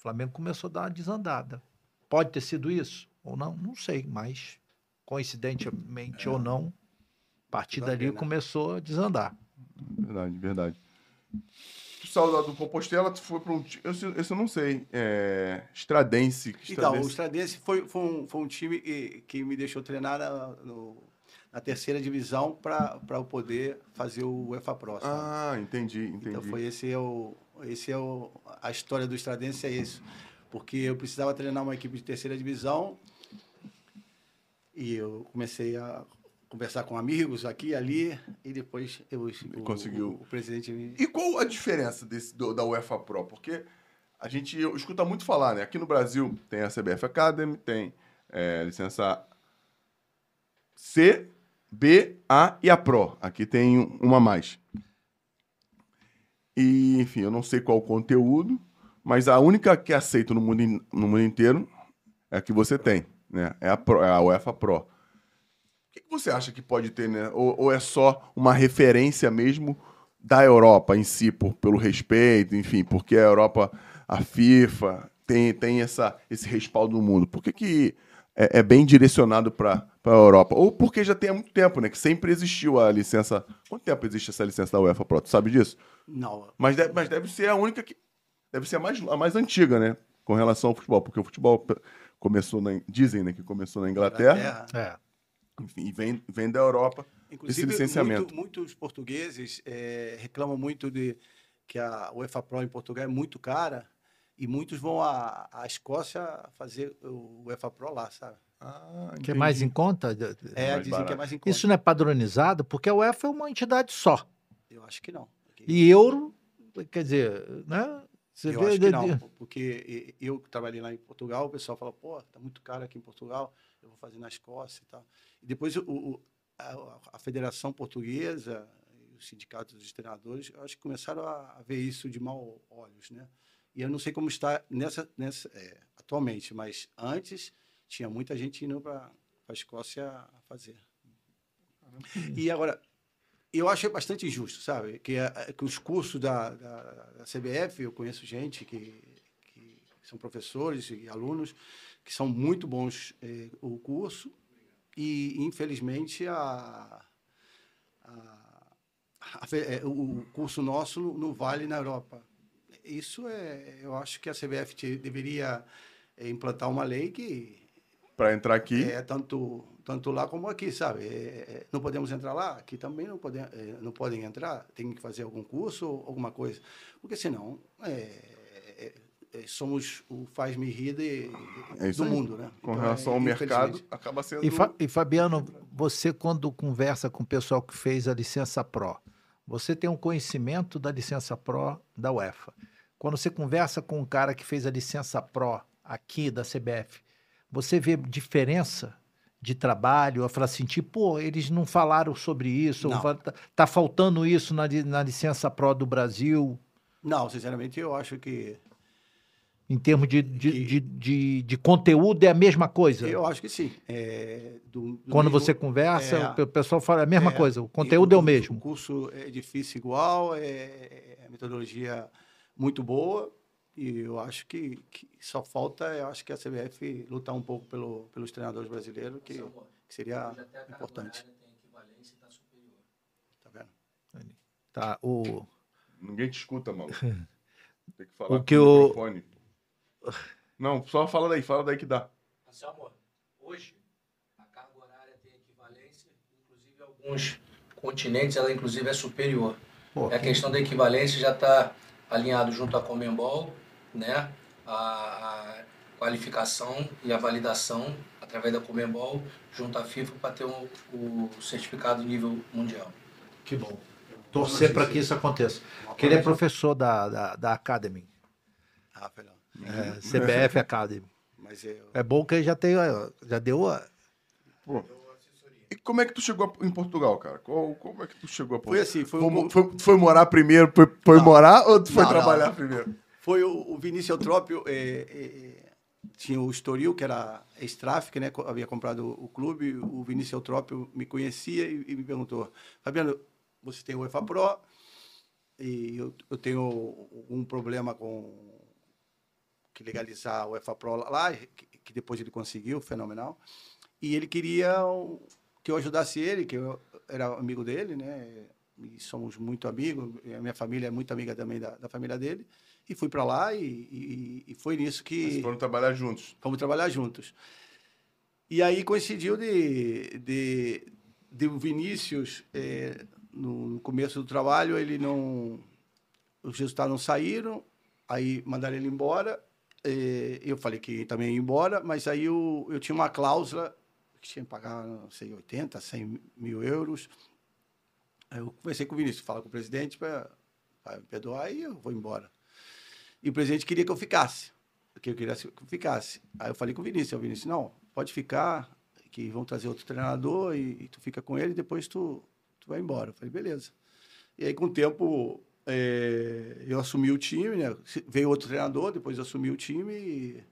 Flamengo começou a dar uma desandada. Pode ter sido isso ou não? Não sei, mas coincidentemente ou não, a partir dali né? começou a desandar. Verdade, verdade. Tu saiu do Compostela, tu foi para um. ti- Esse, esse eu não sei. É. Estradense. que Então, o Estradense- Estradense foi, foi, um, foi um time que, que me deixou treinar na, no- na terceira divisão para eu poder fazer o UEFA Pro. sabe? Ah, entendi, entendi. Então foi esse é o esse é o a história do Estradense é isso, porque eu precisava treinar uma equipe de terceira divisão e eu comecei a conversar com amigos aqui e ali e depois eu o, conseguiu. o, o presidente me E qual a diferença desse, do- da UEFA Pro? Porque a gente escuta muito falar, né? Aqui no Brasil tem a CBF Academy, tem é, licença C, B, A e a Pro. Aqui tem uma a mais. E, enfim, eu não sei qual o conteúdo, mas a única que é aceita no mundo, in- no mundo inteiro é a que você tem, né? É a, Pro, é a UEFA Pro. O que, que você acha que pode ter, né? Ou, ou é só uma referência mesmo da Europa em si, por, pelo respeito, enfim, porque a Europa, a FIFA, tem, tem essa, esse respaldo no mundo. Por que, que é, é bem direcionado para a Europa? Ou porque já tem há muito tempo, né? Que sempre existiu a licença. Quanto tempo existe essa licença da UEFA Pro? Tu sabe disso? Não. Mas deve, mas deve ser a única que. Deve ser a mais, a mais antiga, né? Com relação ao futebol. Porque o futebol começou na. Dizem, né? Que começou na Inglaterra. É. Enfim, e vem, vem da Europa Inclusive, esse licenciamento. muito- muitos portugueses eh, reclamam muito de que a UEFA Pro em Portugal é muito cara e muitos vão à, à Escócia fazer o UEFA Pro lá, sabe? Ah, Que é mais em conta? É, mais dizem barato. que é mais em conta. Isso não é padronizado, porque a UEFA é uma entidade só. Eu acho que não. E euro, quer dizer, né? Você eu vê acho que não, porque eu que trabalhei lá em Portugal, o pessoal fala, pô, tá muito caro aqui em Portugal, eu vou fazer na Escócia e tal. E depois o, o- a, a Federação Portuguesa e os sindicatos dos treinadores, eu acho que começaram a, a ver isso de mau olhos, né? E eu não sei como está nessa, nessa é, atualmente, mas antes tinha muita gente indo para a Escócia fazer. E agora, eu acho bastante injusto, sabe? Que, a- que os cursos da, da, da CBF, eu conheço gente que, que são professores e alunos que são muito bons eh, o curso e, infelizmente, a, a- a eh, o curso nosso não- vale na Europa. Isso é, eu acho que a CBF deveria eh, implantar uma lei que Para entrar aqui. é tanto tanto lá como aqui, sabe? É, é, não podemos entrar lá, aqui também não podem é, não podem entrar, tem que fazer algum curso ou alguma coisa, porque senão é, é, é, somos o faz-me rir de, É do aí. mundo, né? Com Então, relação é, ao mercado, acaba sendo. E, Fa- e, Fabiano, você quando conversa com o pessoal que fez a licença Pro, você tem um conhecimento da licença Pro da UEFA. Quando você conversa com um cara que fez a licença Pro aqui da CBF, você vê diferença de trabalho? Eu falo assim, tipo, pô, eles não falaram sobre isso, tá, tá faltando isso na, na licença Pro do Brasil, Não, sinceramente eu acho que em termos de, de, Que- de, de, de conteúdo, é a mesma coisa? eu acho que sim. É, do- do Quando mesmo- você conversa, é, o pe- pessoal fala a mesma é, coisa, o conteúdo é o O mesmo. curso é difícil igual, é, é metodologia muito boa e eu acho que, que só falta, eu acho que a CBF lutar um pouco pelo, pelos treinadores brasileiros, que, que seria importante. Tá vendo? Tá, o... Ninguém te escuta, mano. Tem que falar O que com o- microfone. Não, só fala daí, fala daí que dá. Anselmo, hoje a carga horária tem equivalência, inclusive alguns continentes ela inclusive é superior. Pô, a questão da equivalência já está alinhado junto à Comembol, né? A, a qualificação e a validação através da Comembol junto à FIFA para ter o, o certificado nível mundial. Que bom. Torcer para que isso aconteça. Porque ele é professor da, da, da Academy, Ah, não. é, CBF Academy. Mas eu, É bom que ele já, tem, já deu a... Pô. E como é que tu chegou em Portugal, cara? Qual- como é que tu chegou a foi assim, foi, Foi, um, foi, tu foi morar primeiro, foi, foi morar ou tu foi Não, não. trabalhar primeiro? Foi o, o Vinícius Eutrópio, é, é, tinha o Estoril, que era ex-tráfico, né? Havia comprado o clube, o Vinícius Eutrópio me conhecia e, e me perguntou, Fabiano, você tem o UEFA Pro e eu, eu tenho um problema com que legalizar o UEFA Pro lá, que, que depois ele conseguiu, fenomenal. E ele queria que eu ajudasse ele, que eu era amigo dele, né? E somos muito amigos, a minha família é muito amiga também da, da família dele. E fui para lá e, e- e foi nisso que Vocês foram trabalhar juntos. vamos trabalhar juntos. E aí coincidiu de, de, de o Vinícius, eh, no, começo do trabalho, ele não. Os resultados não saíram, aí mandaram ele embora. eh, eu falei que também ia embora, mas aí eu, eu tinha uma cláusula que tinha que pagar, não sei, 80, 100 mil euros. Aí eu conversei com o Vinícius, fala com o presidente para me perdoar e eu vou embora. E o presidente queria que eu ficasse que eu queria que eu ficasse. Aí eu falei com o Vinícius, o Vinícius, não, pode ficar, que vão trazer outro treinador e, e tu fica com ele e depois tu, tu vai embora. Eu falei, beleza. E aí, com o tempo, eh, eu assumi o time, né? Veio outro treinador, depois assumi o time e,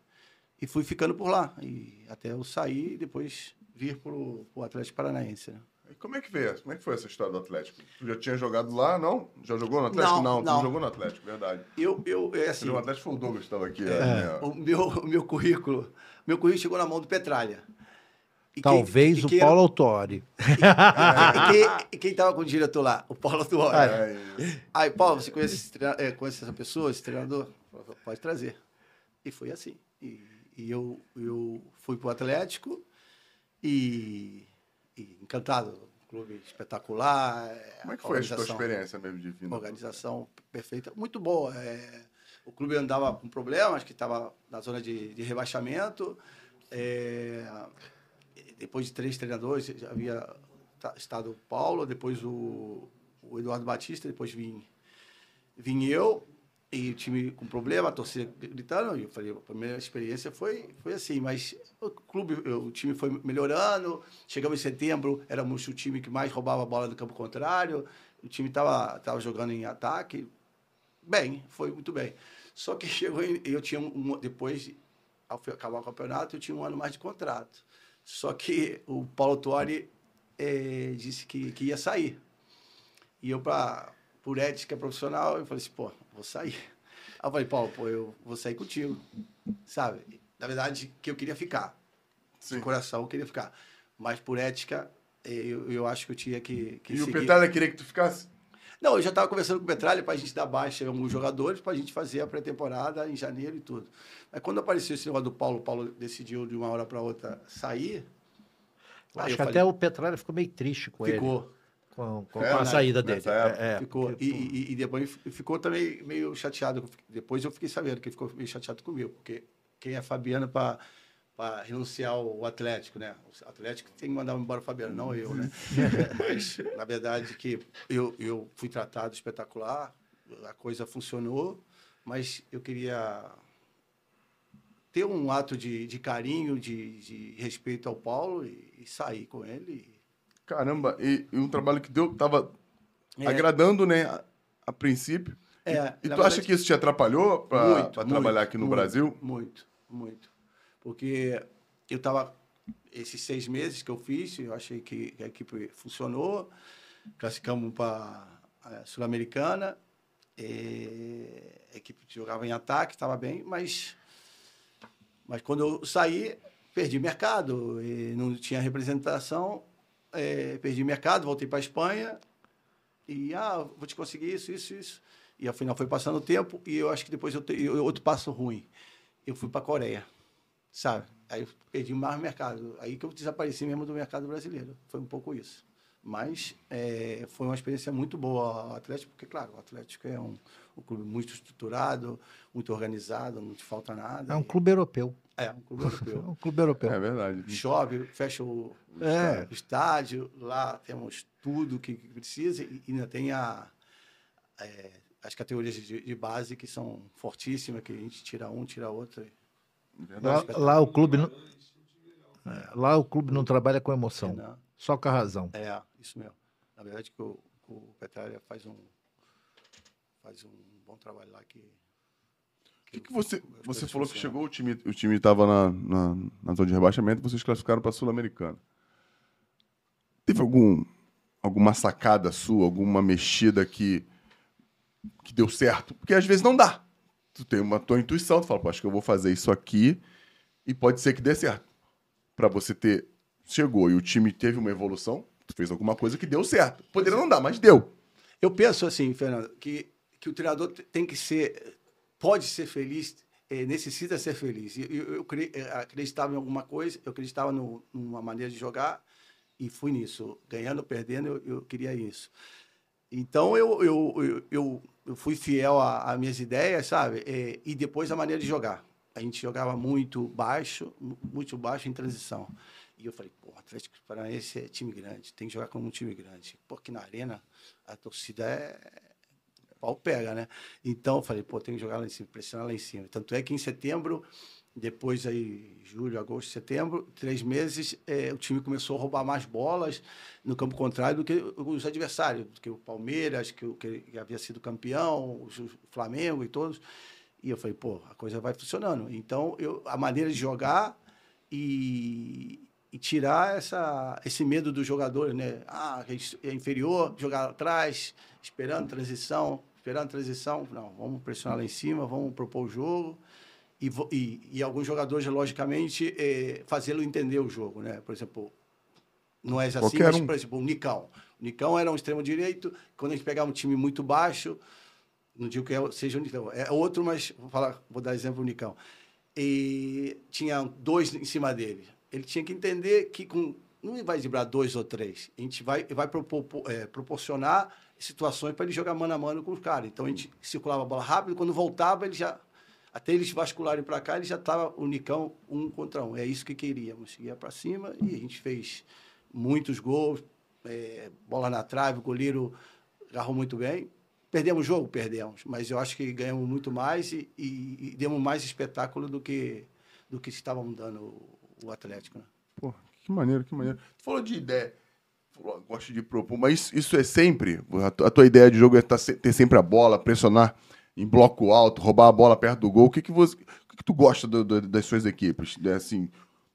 e fui ficando por lá. E até eu sair e depois vir pro, pro Atlético Paranaense, né? E como é que veio? Como é que foi essa história do Atlético? Tu já tinha jogado lá, não? Já jogou no Atlético? Não, tu não. jogou no Atlético, verdade. Eu, eu é assim, o Atlético foi o Douglas que estava aqui. É. né? o meu, o meu currículo, meu currículo chegou na mão do Petralha. E quem- Talvez e o quem era- Paulo Autori. E quem, e quem tava com o diretor lá? O Paulo Tuori. É, Aí, Paulo, você conhece, é, conhece essa pessoa, esse treinador? Pode trazer. E foi assim. E, e eu, eu fui pro Atlético e, encantado. Clube espetacular. Como é que foi a organização- experiência mesmo de vinda? Organização perfeita, muito boa. É, o clube andava com problemas, que estava na zona de, de rebaixamento. É, depois de três treinadores, havia ta- estado o Paulo, depois o, o Eduardo Batista, depois vim, vim eu, e o time com problema, a torcida gritando, e eu falei, a primeira experiência foi, foi assim, mas o clube, o time foi melhorando, chegamos em setembro, éramos o time que mais roubava a bola do campo contrário, o time estava tava jogando em ataque, bem, foi muito bem. Só que chegou, em- eu tinha um, depois, de- ao acabar o campeonato, eu tinha um ano mais de contrato. Só que o Paulo Tuori eh, disse que, que ia sair. E eu, pra, por ética profissional, eu falei assim, pô, vou sair. Aí eu falei, Paulo, pô, eu vou sair contigo, sabe? Na verdade, que eu queria ficar. Sim. De coração, eu queria ficar. Mas por ética, eh, eu, eu acho que eu tinha que, que E o seguir. Petralha queria que tu ficasse? Não, eu já estava conversando com o Petralha para a gente dar baixa em alguns jogadores, para a gente fazer a pré-temporada em janeiro e tudo. Mas quando apareceu esse negócio do Paulo, o Paulo decidiu de uma hora para outra sair. Acho que falei, até o Petralha ficou meio triste com ele. ficou, Com, com- É, a né? saída dele. É, é. ficou. Porque, E, e- e depois ficou também meio chateado. Depois eu fiquei sabendo que ele ficou meio chateado comigo, porque quem é Fabiano para renunciar ao Atlético, né? O Atlético tem que mandar embora o Fabiano, não eu, né? Mas, na verdade, que eu, eu fui tratado espetacular, a coisa funcionou, mas eu queria ter um ato de, de carinho, de, de respeito ao Paulo e, e sair com ele. Caramba, e, e um trabalho que deu, tava É. agradando, né, a, a princípio. É, e na tu verdade- acha que isso te atrapalhou para trabalhar aqui no muito, Brasil? Muito, muito. Porque eu estava, esses seis meses que eu fiz, eu achei que a equipe funcionou, classificamos para a Sul-Americana, eh, a equipe jogava em ataque, estava bem, mas, mas quando eu saí, perdi mercado, e não tinha representação, eh, perdi mercado, voltei para a Espanha, e, ah, vou te conseguir isso, isso, isso. E afinal foi passando o tempo e eu acho que depois eu outro passo ruim. Eu fui para a Coreia, sabe? Aí perdi mais mercado. Aí que eu desapareci mesmo do mercado brasileiro. Foi um pouco isso. Mas é, foi uma experiência muito boa o Atlético, porque, claro, o Atlético é um, um clube muito estruturado, muito organizado, não te falta nada. É um clube europeu. É, um clube É europeu. um clube europeu. É verdade. Chove, fecha o, É. o estádio, lá temos tudo que que precisa e ainda tem a, é, as categorias de, de base que são fortíssimas, que a gente tira um, tira outro. Verdade. Lá, lá o clube não, é, lá o clube não trabalha com emoção, Não, só com a razão. É, isso mesmo. Na verdade, que o, o Petralha faz um, faz um bom trabalho lá que... O que, que você, você falou que chegou o time, o time estava na, na, na zona de rebaixamento, vocês classificaram para a Sul-Americana. Teve algum, alguma sacada sua, alguma mexida que, que deu certo? Porque às vezes não dá. Tu tem uma tua intuição, tu fala, Pô, acho que eu vou fazer isso aqui e pode ser que dê certo. Para você ter. Chegou e o time teve uma evolução, tu fez alguma coisa que deu certo. Poderia não dar, mas deu. Eu penso assim, Fernando, que, que o treinador te- tem que ser, pode ser feliz, eh, necessita ser feliz. Eu, eu, cre- eh, acreditava em alguma coisa, eu acreditava no, numa maneira de jogar e fui nisso. Ganhando perdendo, eu, eu queria isso. Então eu, eu, eu, eu, eu fui fiel às minhas ideias, sabe? Eh, e depois a maneira de jogar. A gente jogava muito baixo, mu- muito baixo em transição. E eu falei, pô, Atlético Paranaense é time grande, tem que jogar como um time grande. Porque na arena a torcida é. Pau pega, né? Então eu falei, pô, tem que jogar lá em cima, pressionar lá em cima. Tanto é que em setembro, depois aí, julho, agosto, setembro, três meses, eh, o time começou a roubar mais bolas no campo contrário do que os adversários, do que o Palmeiras, que, que havia sido campeão, o Flamengo e todos. E eu falei, pô, a coisa vai funcionando. Então, eu, a maneira de jogar e, e tirar essa, esse medo do jogador, né? Ah, é inferior, jogar atrás, esperando transição, esperando transição. Não, vamos pressionar lá em cima, vamos propor o jogo e, e, e alguns jogadores, logicamente, é, fazê-lo entender o jogo, né? Por exemplo, não é assim, Qualquer mas, um. por exemplo, o Nicão. O Nicão era um extremo direito, quando a gente pegava um time muito baixo, não digo que é- seja o Nicão, é outro, mas vou, falar, vou dar exemplo do Nicão. E tinha dois em cima dele. Ele tinha que entender que com, não vai driblar dois ou três. A gente vai, vai propor, é, proporcionar situações para ele jogar mano a mano com os caras. Então a gente circulava a bola rápido, quando voltava, ele já. Até eles vascularem para cá, ele já estava o Nicão um contra um. É isso que queríamos. Ia para cima e a gente fez muitos gols, é, bola na trave, o goleiro agarrou muito bem. Perdemos o jogo? Perdemos. Mas eu acho que ganhamos muito mais e, e- e demos mais espetáculo do que, do que estavam dando o, o Atlético. Né? Pô, que maneiro, que maneiro. Tu falou de ideia. Falou, gosto de propor, mas isso, é sempre. A tua, a ideia de jogo é tá ter sempre a bola, pressionar em bloco alto, roubar a bola perto do gol. O que, que, você, o que, tu gosta do- do- das suas equipes? É, Assim,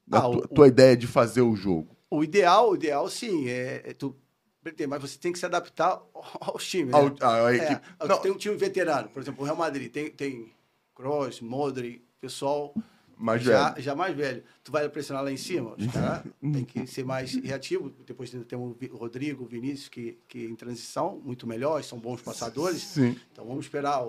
da Ah, tua, o- tua ideia de fazer o jogo. O ideal, o ideal sim, é, é tu mas você tem que se adaptar aos times. né? Ao- a- a É, equipe-. Tem um time veterano, por exemplo, o Real Madrid, tem, tem Kroos, Modric, pessoal Mais já, velho. já mais velho. Tu vai pressionar lá em cima, os caras tem que ser mais reativo. Depois ainda tem o Rodrigo, o Vinícius, que, que em transição, muito melhores, são bons passadores. Sim. Então vamos esperar,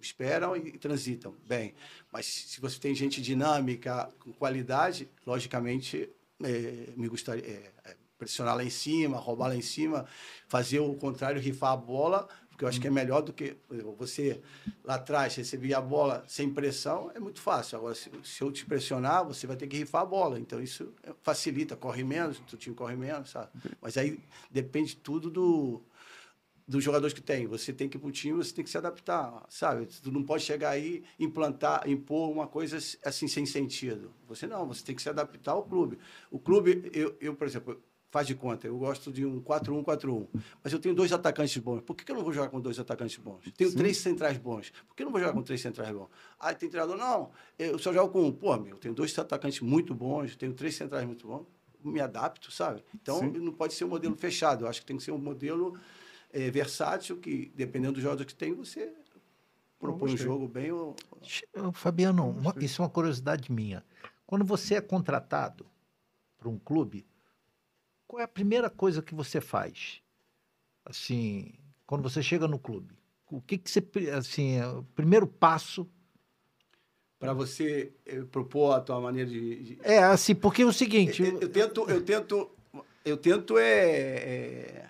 esperam e transitam bem. Mas se você tem gente dinâmica, com qualidade, logicamente é, me gostaria é, é, pressionar lá em cima, roubar lá em cima, fazer o contrário, rifar a bola, porque eu acho que é melhor do que exemplo, você lá atrás receber a bola sem pressão, é muito fácil. Agora, se, se eu te pressionar, você vai ter que rifar a bola. Então isso facilita, corre menos, o time corre menos, sabe? Mas aí depende tudo do dos jogadores que tem. Você tem que ir para o time, você tem que se adaptar, sabe? Tu não pode chegar aí implantar, impor uma coisa assim sem sentido. Você não, você tem que se adaptar ao clube. O clube, eu, eu por exemplo, faz de conta, eu gosto de um 4-1-4-1, mas eu tenho dois atacantes bons. Por que, que eu não vou jogar com dois atacantes bons? Tenho três centrais bons. Por que eu não vou jogar com três centrais bons? Ah, tem treinador? Não, eu só jogo com um. Pô, meu, eu tenho dois atacantes muito bons, tenho três centrais muito bons. Me adapto, sabe? Então, Sim. não pode ser um modelo fechado. Eu acho que tem que ser um modelo é, versátil, que dependendo do jogador que tem, você propõe um gostei. jogo bem ou... Fabiano, uma- isso é uma curiosidade minha. Quando você é contratado para um clube, qual é a primeira coisa que você faz? Assim, quando você chega no clube, o que que você, assim, é o primeiro passo para você eh, propor a tua maneira de... de- é assim, porque é o seguinte, Eu, eu tento, eu tento, eu tento é, é,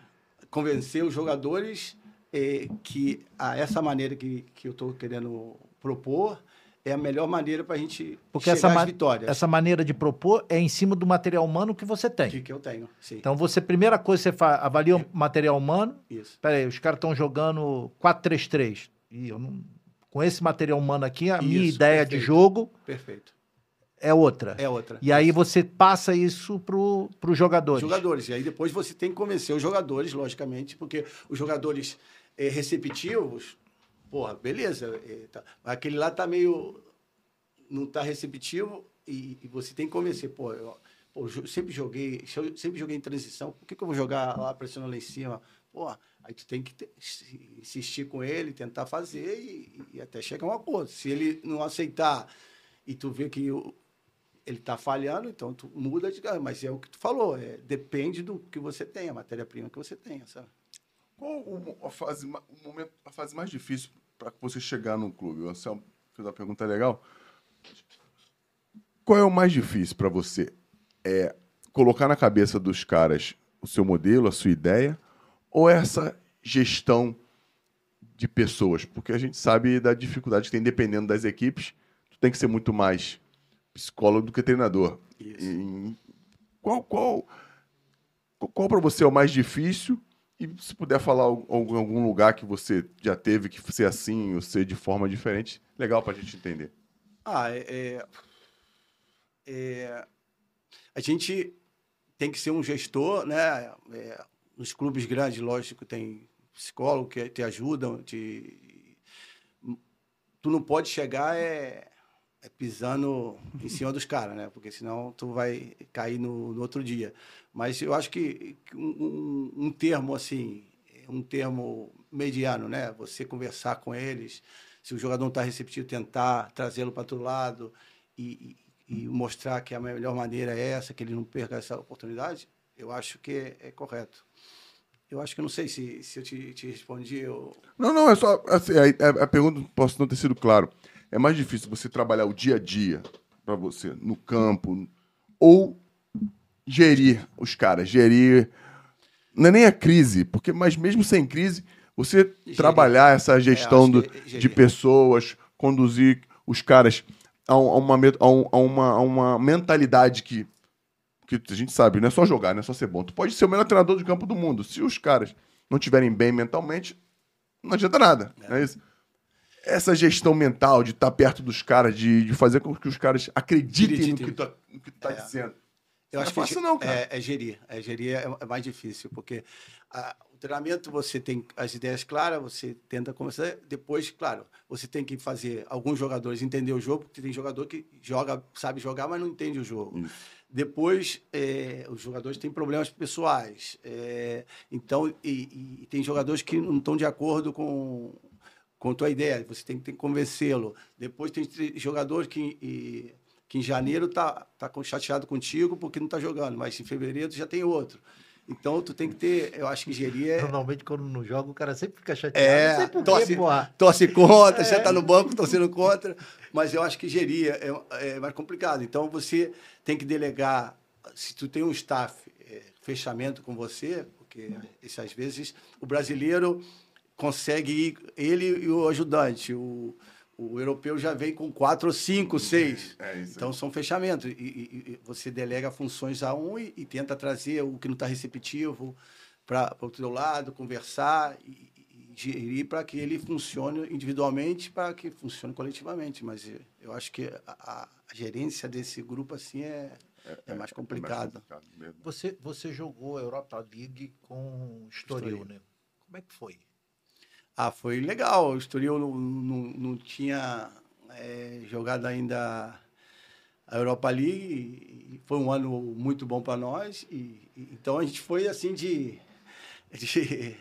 convencer os jogadores é, que a, essa maneira que, que eu estou querendo propor é a melhor maneira para a gente porque chegar essa, às vitórias essa maneira de propor é em cima do material humano que você tem. que, que eu tenho. Sim, Então, você, primeira coisa, você faz, avalia o material humano. isso. Pera aí, os caras estão jogando 4-3-3. E eu não. Com esse material humano aqui, a minha Isso, ideia de perfeito. jogo Perfeito. é outra. É outra. E aí você passa isso pro, pros jogadores. jogadores. E aí depois você tem que convencer os jogadores, logicamente, porque os jogadores eh, receptivos, porra, beleza. eh, tá. Aquele lá tá meio. não tá receptivo e, e você tem que convencer. Pô, eu, jo- sempre joguei, eu sempre joguei em transição, por que, que eu vou jogar lá pressionando lá em cima? Pô, aí tu tem que insistir com ele, tentar fazer e, e até chegar a um acordo. Se ele não aceitar e tu vê que ele está falhando, então tu muda de. ah, Mas é o que tu falou, é, depende do que você tem, a matéria-prima que você tem, sabe? Qual a fase, o momento, a fase mais difícil para você chegar no clube? O Anselmo fez uma pergunta legal. Qual é o mais difícil para você? É colocar na cabeça dos caras o seu modelo, a sua ideia, ou essa gestão de pessoas? Porque a gente sabe da dificuldade que tem, dependendo das equipes, tu tem que ser muito mais psicólogo do que treinador. Isso. E- qual qual qual para você é o mais difícil? E se puder falar al- algum, algum lugar que você já teve que ser assim ou ser de forma diferente, legal para a gente entender. Ah, é, é- é- a gente tem que ser um gestor, né? É, nos clubes grandes, lógico, tem psicólogo que te ajudam, te... tu não pode chegar é, é pisando em cima dos caras, né? Porque senão tu vai cair no, no outro dia. Mas eu acho que um, um- termo assim, um termo mediano, né? Você conversar com eles, se o jogador não está receptivo, tentar trazê-lo para outro lado e, e, e, mostrar que a melhor maneira é essa, que ele não perca essa oportunidade, eu acho que é, é correto. Eu acho que não sei se, se eu te, te respondi. Eu... Não, não, é só. Assim, a, a, pergunta posso não ter sido claro. É mais difícil você trabalhar o dia a dia para você, no campo, ou gerir os caras, gerir. Não é nem a crise, porque, mas mesmo sem crise, você gerir. trabalhar essa é, gestão é, do, de pessoas, conduzir os caras a, uma, a, uma, a uma mentalidade que que a gente sabe, não é só jogar, não é só ser bom. Tu pode ser o melhor treinador de campo do mundo. Se os caras não estiverem bem mentalmente, não adianta nada. É. Não é isso? Essa gestão mental de estar perto dos caras, de, de fazer com que os caras acreditem no que tu, no que tu tá é. dizendo. Eu não acho é fácil, que não, cara. É, é, gerir. É gerir é, é mais difícil, porque a, o treinamento você tem as ideias claras, você tenta começar. Depois, claro, você tem que fazer alguns jogadores entender o jogo, porque tem jogador que joga, sabe jogar, mas não entende o jogo. Isso. Depois, é, os jogadores têm problemas pessoais. É, então, e, e, tem jogadores que não estão de acordo com, com a tua ideia. Você tem, tem que convencê-lo. Depois, tem jogadores que, e, que em janeiro tá, tá chateado contigo porque não está jogando, mas em fevereiro já tem outro. Então, tu tem que ter, eu acho que gerir é... Normalmente, quando não joga, o cara sempre fica chateado. É, por torce, torce contra, é. já tá no banco torcendo contra. Mas eu acho que gerir é, é, mais complicado. Então, você tem que delegar, se tu tem um staff, é, fechamento com você, porque isso, às vezes o brasileiro consegue ir, ele e o ajudante, o o europeu já vem com quatro, ou cinco, seis. É então são fechamentos. E, e, e, você delega funções a um e, e tenta trazer o que não está receptivo para o teu lado, conversar e, gerir para que ele funcione individualmente, para que funcione coletivamente. Mas eu acho que a, a gerência desse grupo assim é, é, é mais complicado. É mais complicado você, você jogou a Europa League com Estoril, Estoril, né? Como é que foi? Ah, foi legal. O Estoril não, não, não tinha é, jogado ainda a Europa League foi um ano muito bom para nós. E, e, então a gente foi assim de, de, de,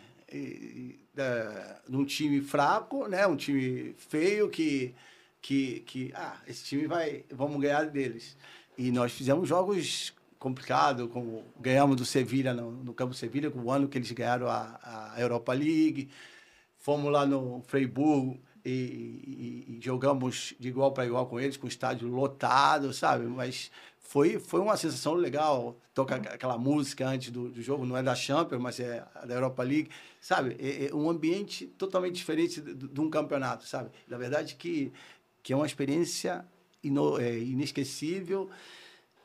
de, um time fraco, né? Um time feio que que, que ah, esse time vai, vamos ganhar deles. E nós fizemos jogos complicados, como ganhamos do Sevilha no, no campo Sevilha, com o ano que eles ganharam a, a Europa League fomos lá no Freiburg e, e, e jogamos de igual para igual com eles, com o estádio lotado, sabe? Mas foi, foi uma sensação legal. Toca aquela música antes do, do jogo, não é da Champions, mas é da Europa League, sabe? É, é um ambiente totalmente diferente de, de, um campeonato, sabe? Na verdade, que, que é uma experiência ino, é, inesquecível,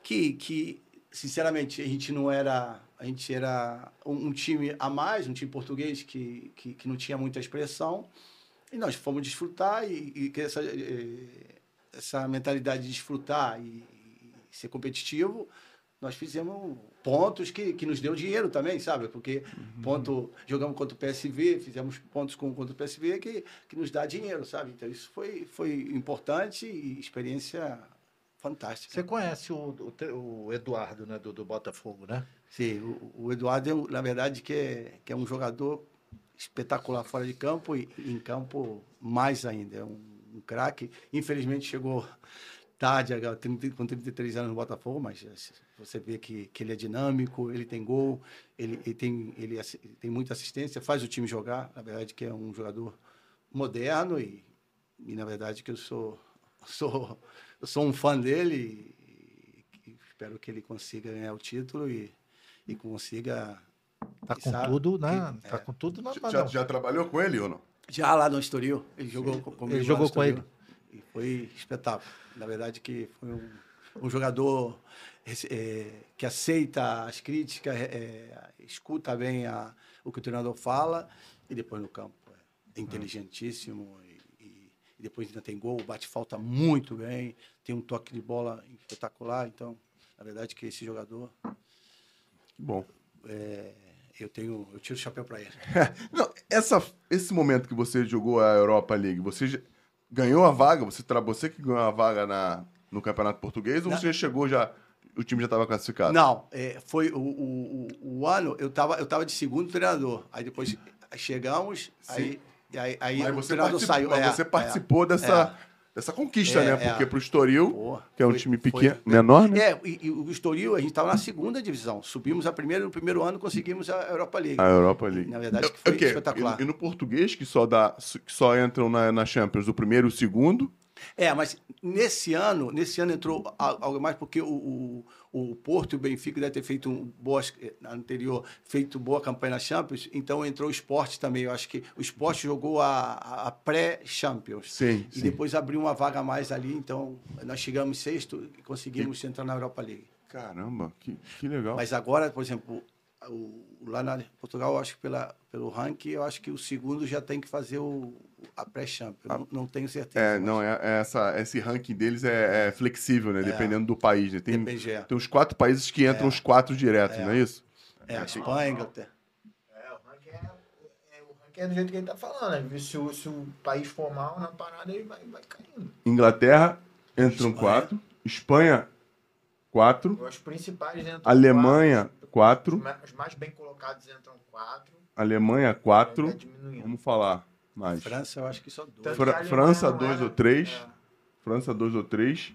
que, que, sinceramente, a gente não era a gente era um, um, time a mais, um time português que, que, que, não tinha muita expressão. E nós fomos desfrutar e, e essa, essa mentalidade de desfrutar e, e, ser competitivo, nós fizemos pontos que, que nos deu dinheiro também, sabe? Porque uhum. ponto, jogamos contra o PSV, fizemos pontos com, contra o PSV que, que nos dá dinheiro, sabe? Então isso foi, foi importante e experiência fantástica. Você conhece o, o, o Eduardo, né, do, do Botafogo, né? Sim, o, o Eduardo, é, na verdade, que é, que é um jogador espetacular fora de campo e em campo mais ainda. É um, um craque. Infelizmente chegou tarde, com 33 anos no Botafogo, mas você vê que, que ele é dinâmico, ele tem gol, ele, ele, tem, ele tem muita assistência, faz o time jogar. Na verdade, que é um jogador moderno e, e na verdade, que eu sou, sou, eu sou um fã dele e, e espero que ele consiga ganhar o título e e consiga. Tá com sabe, tudo, né? Que, tá é. com tudo na mão. Já, já, trabalhou com ele ou não? Já lá no Estoril. Ele jogou comigo. Ele jogou com ele. E foi espetáculo. Na verdade, que foi um, um jogador é, que aceita as críticas, é, escuta bem a, o que o treinador fala e depois no campo é inteligentíssimo e, e depois ainda tem gol, bate falta muito bem, tem um toque de bola espetacular. Então, na verdade, que esse jogador que bom. É, eu tenho, eu tiro o chapéu para ele. Não, essa, esse momento que você jogou a Europa League, você ganhou a vaga? Você, você que ganhou a vaga na, no Campeonato Português ou você chegou já o time já estava classificado? Não, é, foi o, o, o, o, ano, eu estava eu tava de segundo treinador. Aí depois chegamos, Sim. aí Aí, aí o você participou, saiu. é, você participou dessa, dessa conquista, É, né? é. Porque pro Estoril, Pô, que é um foi- time foi- pequeno, menor, É, né? É, e, e o Estoril, a gente estava na segunda divisão. Subimos a primeira, no primeiro ano conseguimos a Europa League. A Europa League. Na verdade, que É foi o quê? espetacular. E, e no português, que só, dá, que só entram na, na Champions o primeiro e o segundo. É, mas nesse ano, nesse ano entrou algo mais porque o, o, o Porto e o Benfica devem ter feito um boas anterior, feito boa campanha na Champions, então entrou o esporte também. Eu acho que o esporte jogou a, a- pré-Champions. Sim, E sim. depois abriu uma vaga a mais ali, então nós chegamos sexto e conseguimos entrar na Europa League. Caramba, que, que legal. Mas agora, por exemplo, o- lá na Portugal, eu acho que pela, pelo ranking, eu acho que o segundo já tem que fazer o, a pré-champions. Não, não tenho certeza. É, mas não, é, é essa, esse ranking deles é, é flexível, né? Dependendo do país, né? Tem, Depende, é. tem uns quatro países que entram os quatro diretos, não é isso? É, a Espanha, Inglaterra. É, o ranking é, é- o ranking é do jeito que ele tá falando. né? Se o, se o país for mal na parada, ele vai, vai caindo. Inglaterra entram Espanha. quatro. Espanha, quatro. Os principais entram Alemanha, quatro. Os, quatro. os mais bem colocados entram quatro. Alemanha, quatro. Vamos falar mais. França, eu acho que só dois. Fra- a Alemanha França, não dois era- ou três. é. França, dois ou três.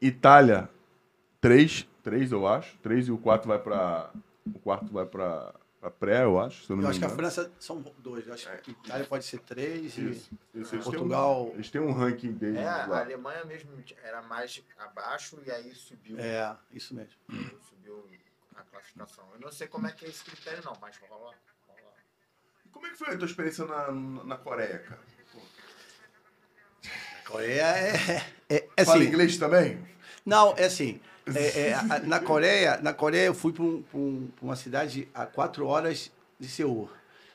Itália, três. Três, eu acho. Três e o quatro vai pra. O quarto vai pra, pra pré, eu acho. Se eu não Eu acho que a. França são dois. Eu acho que a Itália pode ser três e Isso, isso. Eles Portugal. Têm um, eles têm um ranking deles É, a lá. Alemanha mesmo era mais abaixo e aí subiu, É, isso mesmo. subiu a classificação. Eu não sei como é que é esse critério não, mas rola. Como é que foi a tua experiência na, na Coreia, cara? A Coreia é. é, é Fala assim, inglês também? Não, é assim. é, é, a- na Coreia, na Coreia eu fui para um, um- uma cidade a quatro horas de Seul.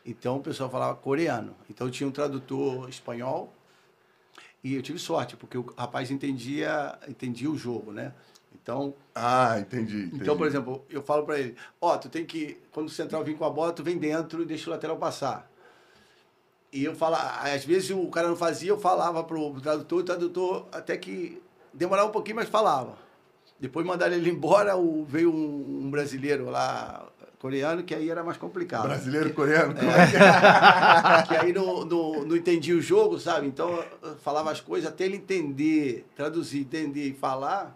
Então o pessoal falava coreano. Então tinha um tradutor espanhol e eu tive sorte porque o rapaz entendia, entendia o jogo, né? Então, Ah, entendi. entendi. então por exemplo, eu falo para ele: ó, tu tem que quando o central vir com a bola, tu vem dentro e deixa o lateral passar. E eu falo, às vezes o cara não fazia, eu falava pro tradutor, o tradutor até que demorava um pouquinho, mas falava. Depois mandaram ele embora, o, veio um, um brasileiro lá, coreano, que aí era mais complicado. Brasileiro, coreano? É que é? que aí não, não, não entendia o jogo, sabe? Então eu falava as coisas até ele entender, traduzir, entender e falar.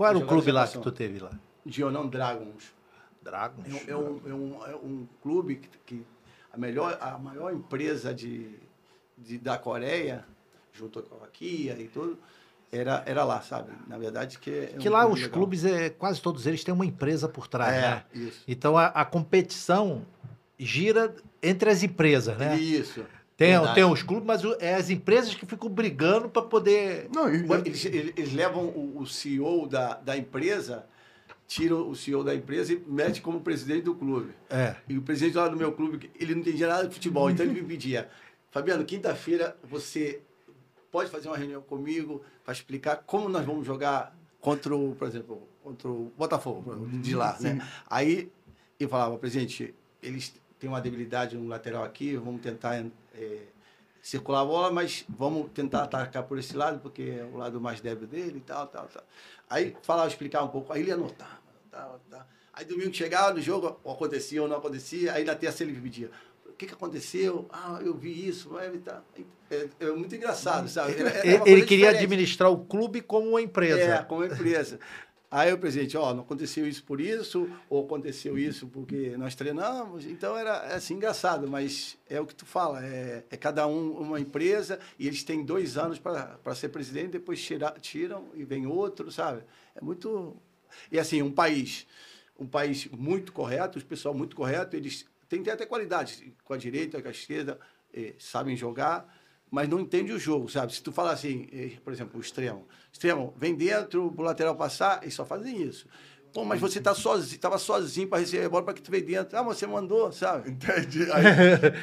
Qual era o clube lá que tu teve lá? Gionão Dragons. Dragons. É, um- é um, é, um, é um clube que, que a, melhor, a maior empresa de, de, da Coreia, junto com a Kia e tudo, era, era lá, sabe? Na verdade, que é Que um lá os legal. clubes, é, quase todos eles têm uma empresa por trás, né? É, isso. Então a, a competição gira entre as empresas, né? Isso. Tem, verdade. tem os clubes, mas é as empresas que ficam brigando para poder. Não, Eles, eles- eles levam o, o CEO da, da empresa, tiram o CEO da empresa e mete como presidente do clube. É. E o presidente lá do meu clube, ele não entendia nada de futebol, então ele me pedia, Fabiano, quinta-feira você pode fazer uma reunião comigo para explicar como nós vamos jogar contra o, por exemplo, contra o Botafogo, de lá, né? Aí eu falava, presidente, eles têm uma debilidade no lateral aqui, vamos tentar é, circular a bola, mas vamos tentar atacar por esse lado, porque é o lado mais débil dele e tal, tal, tal. Aí falava, explicar um pouco, aí ele anotava, anotava, anotava. Aí domingo chegava no jogo, ou acontecia ou não acontecia, aí na terça ele me pedia, o que, que aconteceu? Ah, eu vi isso, ele tá... É, é muito engraçado, sabe? Ele, ele queria diferente. administrar o clube como uma empresa. É, como empresa. Aí o presidente, ó, não aconteceu isso por isso, ou aconteceu isso porque nós treinamos. Então era é assim engraçado, mas é o que tu fala, é, é cada um uma empresa e eles têm dois anos para ser presidente, depois tira, tiram e vem outro, sabe? É muito. E assim, um país, um país muito correto, os pessoal muito correto, eles têm até qualidade com a direita, com a esquerda, eh, sabem jogar mas não entende o jogo, sabe? Se tu fala assim, eh, por exemplo, o extremo, extremo, vem dentro, pro lateral passar, eles só fazem isso. Pô, mas você tá sozinho, tava sozinho para receber a bola para que tu veio dentro. Ah, você mandou, sabe? Entendi. Aí,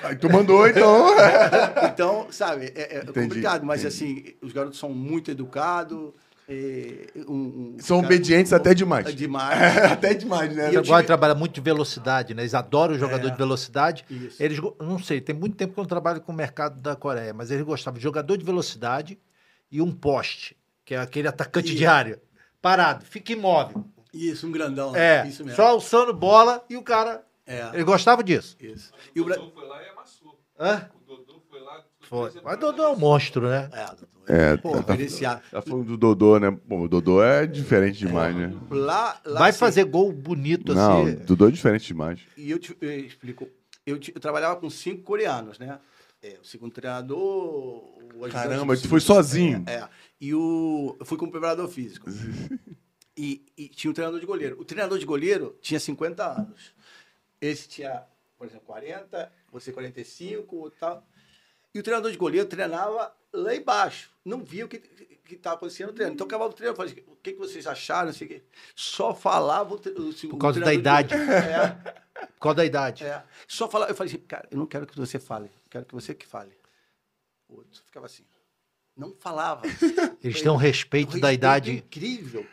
aí tu mandou, então. Então, sabe, é, é Entendi, complicado, mas entendi. assim, os garotos são muito educados. Eh, um- um- São cara- obedientes até demais. É demais. até demais, né? E Eles eu gostam tive- de trabalhar muito de velocidade, né? Eles adoram o jogador É. de velocidade. Isso. Eles, não sei, tem muito tempo que eu não trabalho com o mercado da Coreia, mas eles gostavam de jogador de velocidade e um poste, que é aquele atacante Isso. de área. Parado, fica imóvel. Isso, um grandão. É, isso mesmo. só alçando bola e o cara. É, Ele gostava disso. isso. E o Bra- Dodô foi lá e amassou. Hã? O Dodô foi. Mas Dodô é um monstro, né? É, doutor. É, Pô, tá, tá, diferenciado. tá falando do Dodô, né? Bom, o Dodô é diferente demais, né? Lá, lá Vai assim, fazer gol bonito Não, assim. Dodô é diferente demais. E eu te eu explico. Eu, te- eu trabalhava com cinco coreanos, né? É, o segundo treinador. o Caramba, tu foi sozinho. É, é. E o, eu fui como preparador físico. E, e tinha um treinador de goleiro. O treinador de goleiro tinha 50 anos. Esse tinha, por exemplo, 40, você 45 e tal. E o treinador de goleiro treinava lá embaixo. Não via o que estava acontecendo no treino. Então, acabava o treino, eu falei, o que, que vocês acharam? Quê. Só falava o, o, Por causa da idade. É, Por causa da idade. é. Só falar, eu falei assim, cara, eu não quero que você fale, eu quero que você que fale. O outro ficava assim. Não falava. Eles têm um respeito da idade. Incrível.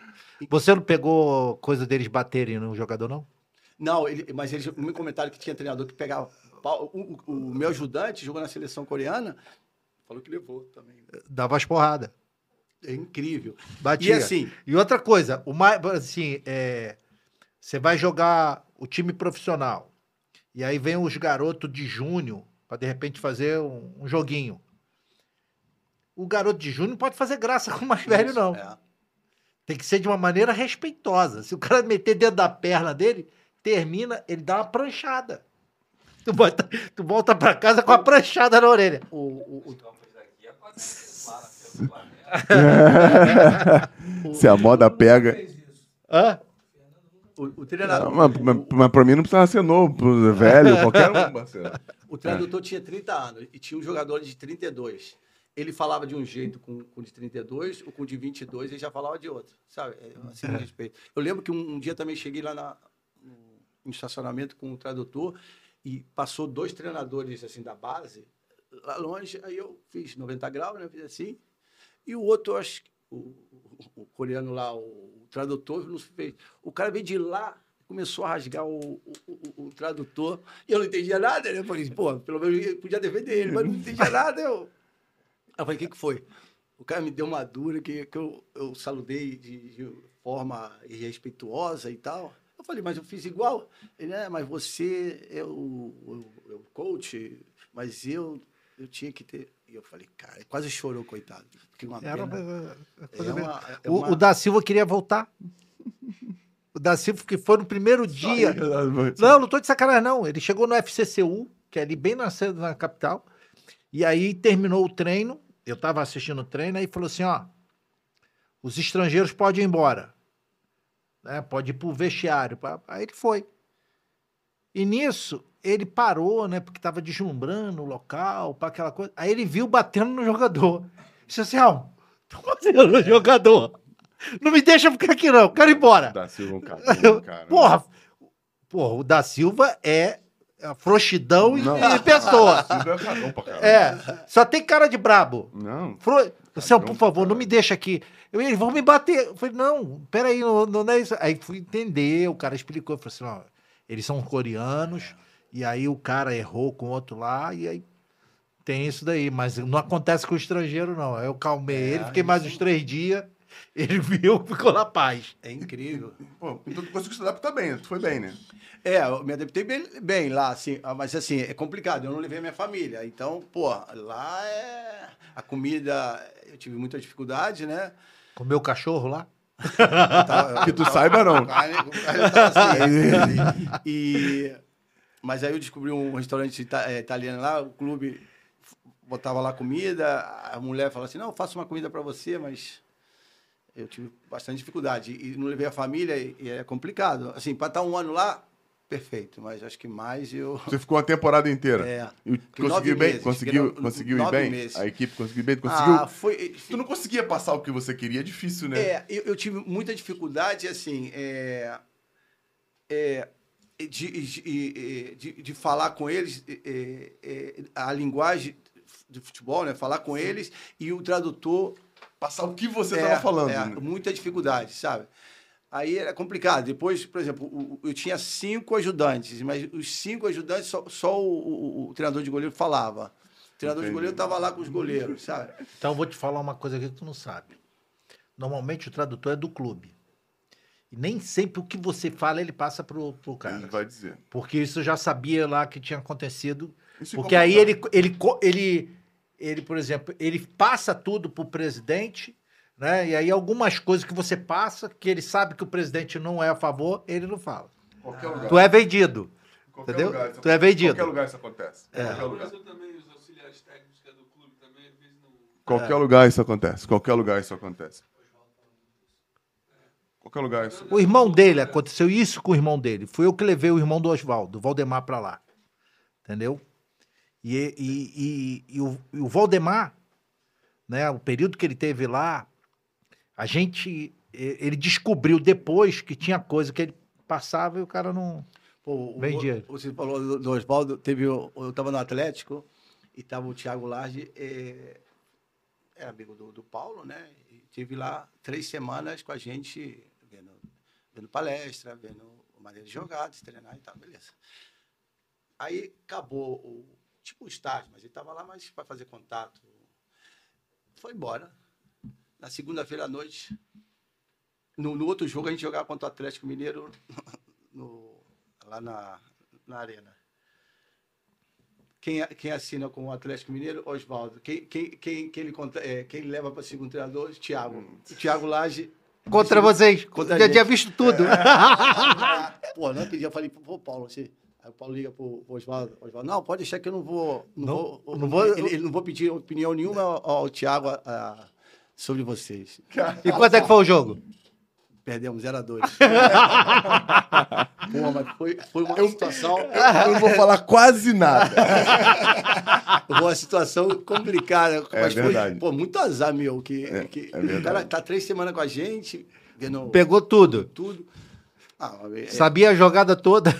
Você não pegou coisa deles baterem no jogador, não? Não, ele, mas eles me comentaram que tinha treinador que pegava. Pau. O, o- o meu ajudante jogou na seleção coreana, falou que levou também. Dava as porradas. É incrível. Batia. E assim, E outra coisa, o mais, assim, é, você vai jogar o time profissional. E aí vem os garotos de junho para de repente fazer um, um joguinho. O garoto de junho não pode fazer graça com o mais velho, isso, não. é. Tem que ser de uma maneira respeitosa. Se o cara meter dentro da perna dele, termina, ele dá uma pranchada. Tu volta, tu volta pra casa com a pranchada na orelha. O, o, o- Se a moda pega. Hã? o- o treinador. Não, mas, mas, mas pra mim não precisava ser novo, velho, qualquer um, parceiro. O tradutor tinha 30 anos e tinha um jogador de 32. Ele falava de um jeito com, com o de 32, o com o de 22 ele já falava de outro, sabe? É, Assim, de respeito. Eu lembro que um, um dia também cheguei lá na, no, no estacionamento com o tradutor e passou dois treinadores assim da base lá longe, aí eu fiz 90 graus, né? Fiz assim. E o outro, acho que o, o- o coreano lá, o, o tradutor, não fez. O cara veio de lá, começou a rasgar o, o, tradutor, e eu não entendia nada, né? Eu falei, pô, pelo menos eu podia defender ele, mas não entendia nada. Eu, eu falei, o que, que foi? O cara me deu uma dura que, que eu, eu saludei de, de forma irrespeituosa e tal. Eu falei, mas eu fiz igual. Ele, é, mas você é o, o, é o coach, mas eu, eu tinha que ter. E eu falei, cara, quase chorou, coitado. Porque uma Era pena. É uma- é O, uma- o da Silva queria voltar. O da Silva que foi no primeiro dia. Não, Não, tô de sacanagem, não. Ele chegou no FCCU, que é ali bem na, na capital. E aí terminou o treino. Eu tava assistindo o treino, aí falou assim: ó, os estrangeiros podem ir embora. Né? Pode ir pro vestiário. pá. Aí ele foi. E nisso, ele parou, né? Porque tava deslumbrando o local, para aquela coisa. Aí ele viu batendo no jogador. Disse assim: ó, tô batendo no jogador. Não me deixa ficar aqui, não. Quero ir embora. Da Silva é um cara. cara. Porra, porra, o da Silva é a frouxidão Não. em pessoa. Silva é. É, só tem cara de brabo. Não. Fro... Céu, por favor, não me deixa aqui. Eu, eles vão me bater. Eu falei, não, peraí, não, não é isso. Aí fui entender, o cara explicou, falei assim, ó, eles são coreanos, e aí o cara errou com outro lá, e aí tem isso daí, mas não acontece com o estrangeiro, não. Aí eu calmei É, ele, fiquei mais isso- uns três dias, ele viu, ficou na paz. É incrível. Pô, então tu conseguiu se adaptar bem, tu foi bem, né? É, eu me adaptei bem, bem lá, assim, ah, mas assim, é complicado, eu não levei minha família. Então, pô, lá é. A comida, eu tive muita dificuldade, né? Com o meu cachorro lá. Tava- Que tu saiba, não. carne- tava assim, e, mas aí eu descobri um restaurante ita- eh, italiano lá, o clube botava lá comida, a mulher falava assim, não, eu faço uma comida para você, mas eu tive bastante dificuldade. E não levei a família e, e é complicado. Assim, para estar um ano lá, perfeito, mas acho que mais eu... Você ficou uma temporada inteira. É. E conseguiu bem? meses, Conseguiu, conseguiu ir bem? meses. A equipe conseguiu bem? Tu conseguiu? Ah, foi... Tu não conseguia passar o que você queria, é difícil, né? É, eu, eu tive muita dificuldade, assim, é, é, de, de, de, de falar com eles é, é, a linguagem de futebol, né? Falar com eles e o tradutor Passar o que você é, tava falando. é, né? muita dificuldade, sabe? Aí era complicado. Depois, por exemplo, o- o- eu tinha cinco ajudantes, mas os cinco ajudantes só, só o, o- o treinador de goleiro falava. O treinador Entendi. de goleiro estava lá com os goleiros, sabe? Então eu vou te falar uma coisa aqui que tu não sabe. Normalmente o tradutor é do clube. E nem sempre o que você fala ele passa pro, pro cara. Ele vai dizer. Porque isso eu já sabia lá que tinha acontecido. Isso em Porque aí ele, ele, ele, ele, por exemplo, ele passa tudo pro presidente, né? E aí algumas coisas que você passa, que ele sabe que o presidente não é a favor, ele não fala. Qualquer lugar. Tu é vendido. Qualquer entendeu? lugar Tu é vendido. Qualquer lugar isso acontece. É. Qualquer No lugar. Brasil também, os auxiliares técnicos que é do clube também, às vezes não. Qualquer lugar isso acontece. Qualquer lugar isso acontece. Qualquer lugar isso. O irmão dele, aconteceu isso com o irmão dele. Fui eu que levei o irmão do Oswaldo, o Valdemar, pra lá. Entendeu? E, e, e, e o, e o Valdemar, né, o período que ele teve lá, a gente. Ele descobriu depois que tinha coisa que ele passava e o cara não. Pô, Bem o-. Você falou do, do Oswaldo, teve eu estava no Atlético e estava o Thiago Large, é, era amigo do, do Paulo, né? E tive lá três semanas com a gente, vendo, vendo palestra, vendo maneira de jogar, de treinar e tal, beleza. Aí acabou o tipo o estágio, mas ele estava lá mais para fazer contato. Foi embora. Na segunda-feira à noite, no, no outro jogo a gente jogava contra o Atlético Mineiro no, lá na, na arena. Quem, quem assina com o Atlético Mineiro? Oswaldo. Quem, quem, quem, quem, ele, conta- é, quem leva para segundo treinador? Thiago. O Thiago Lage. Contra vocês. Contra já tinha visto tudo. Pô, não acredito. Eu falei, pô, Paulo, você. Aí o Paulo liga pro, pro Oswaldo. Oswaldo, não, pode deixar que eu não vou. Não, Não- vou, não vou- ele, ele não vou pedir opinião nenhuma ao, ao Thiago a- a- sobre vocês. E quanto é que foi o jogo? Perdemos 0 a 2 Pô, mas foi, foi uma situação. Eu não vou falar quase nada. Foi uma situação complicada. É mas verdade. foi pô, muito azar, meu. Que, É, que é o cara tá três semanas com a gente, vendo Pegou tudo. tudo. Ah, é- Sabia a jogada toda.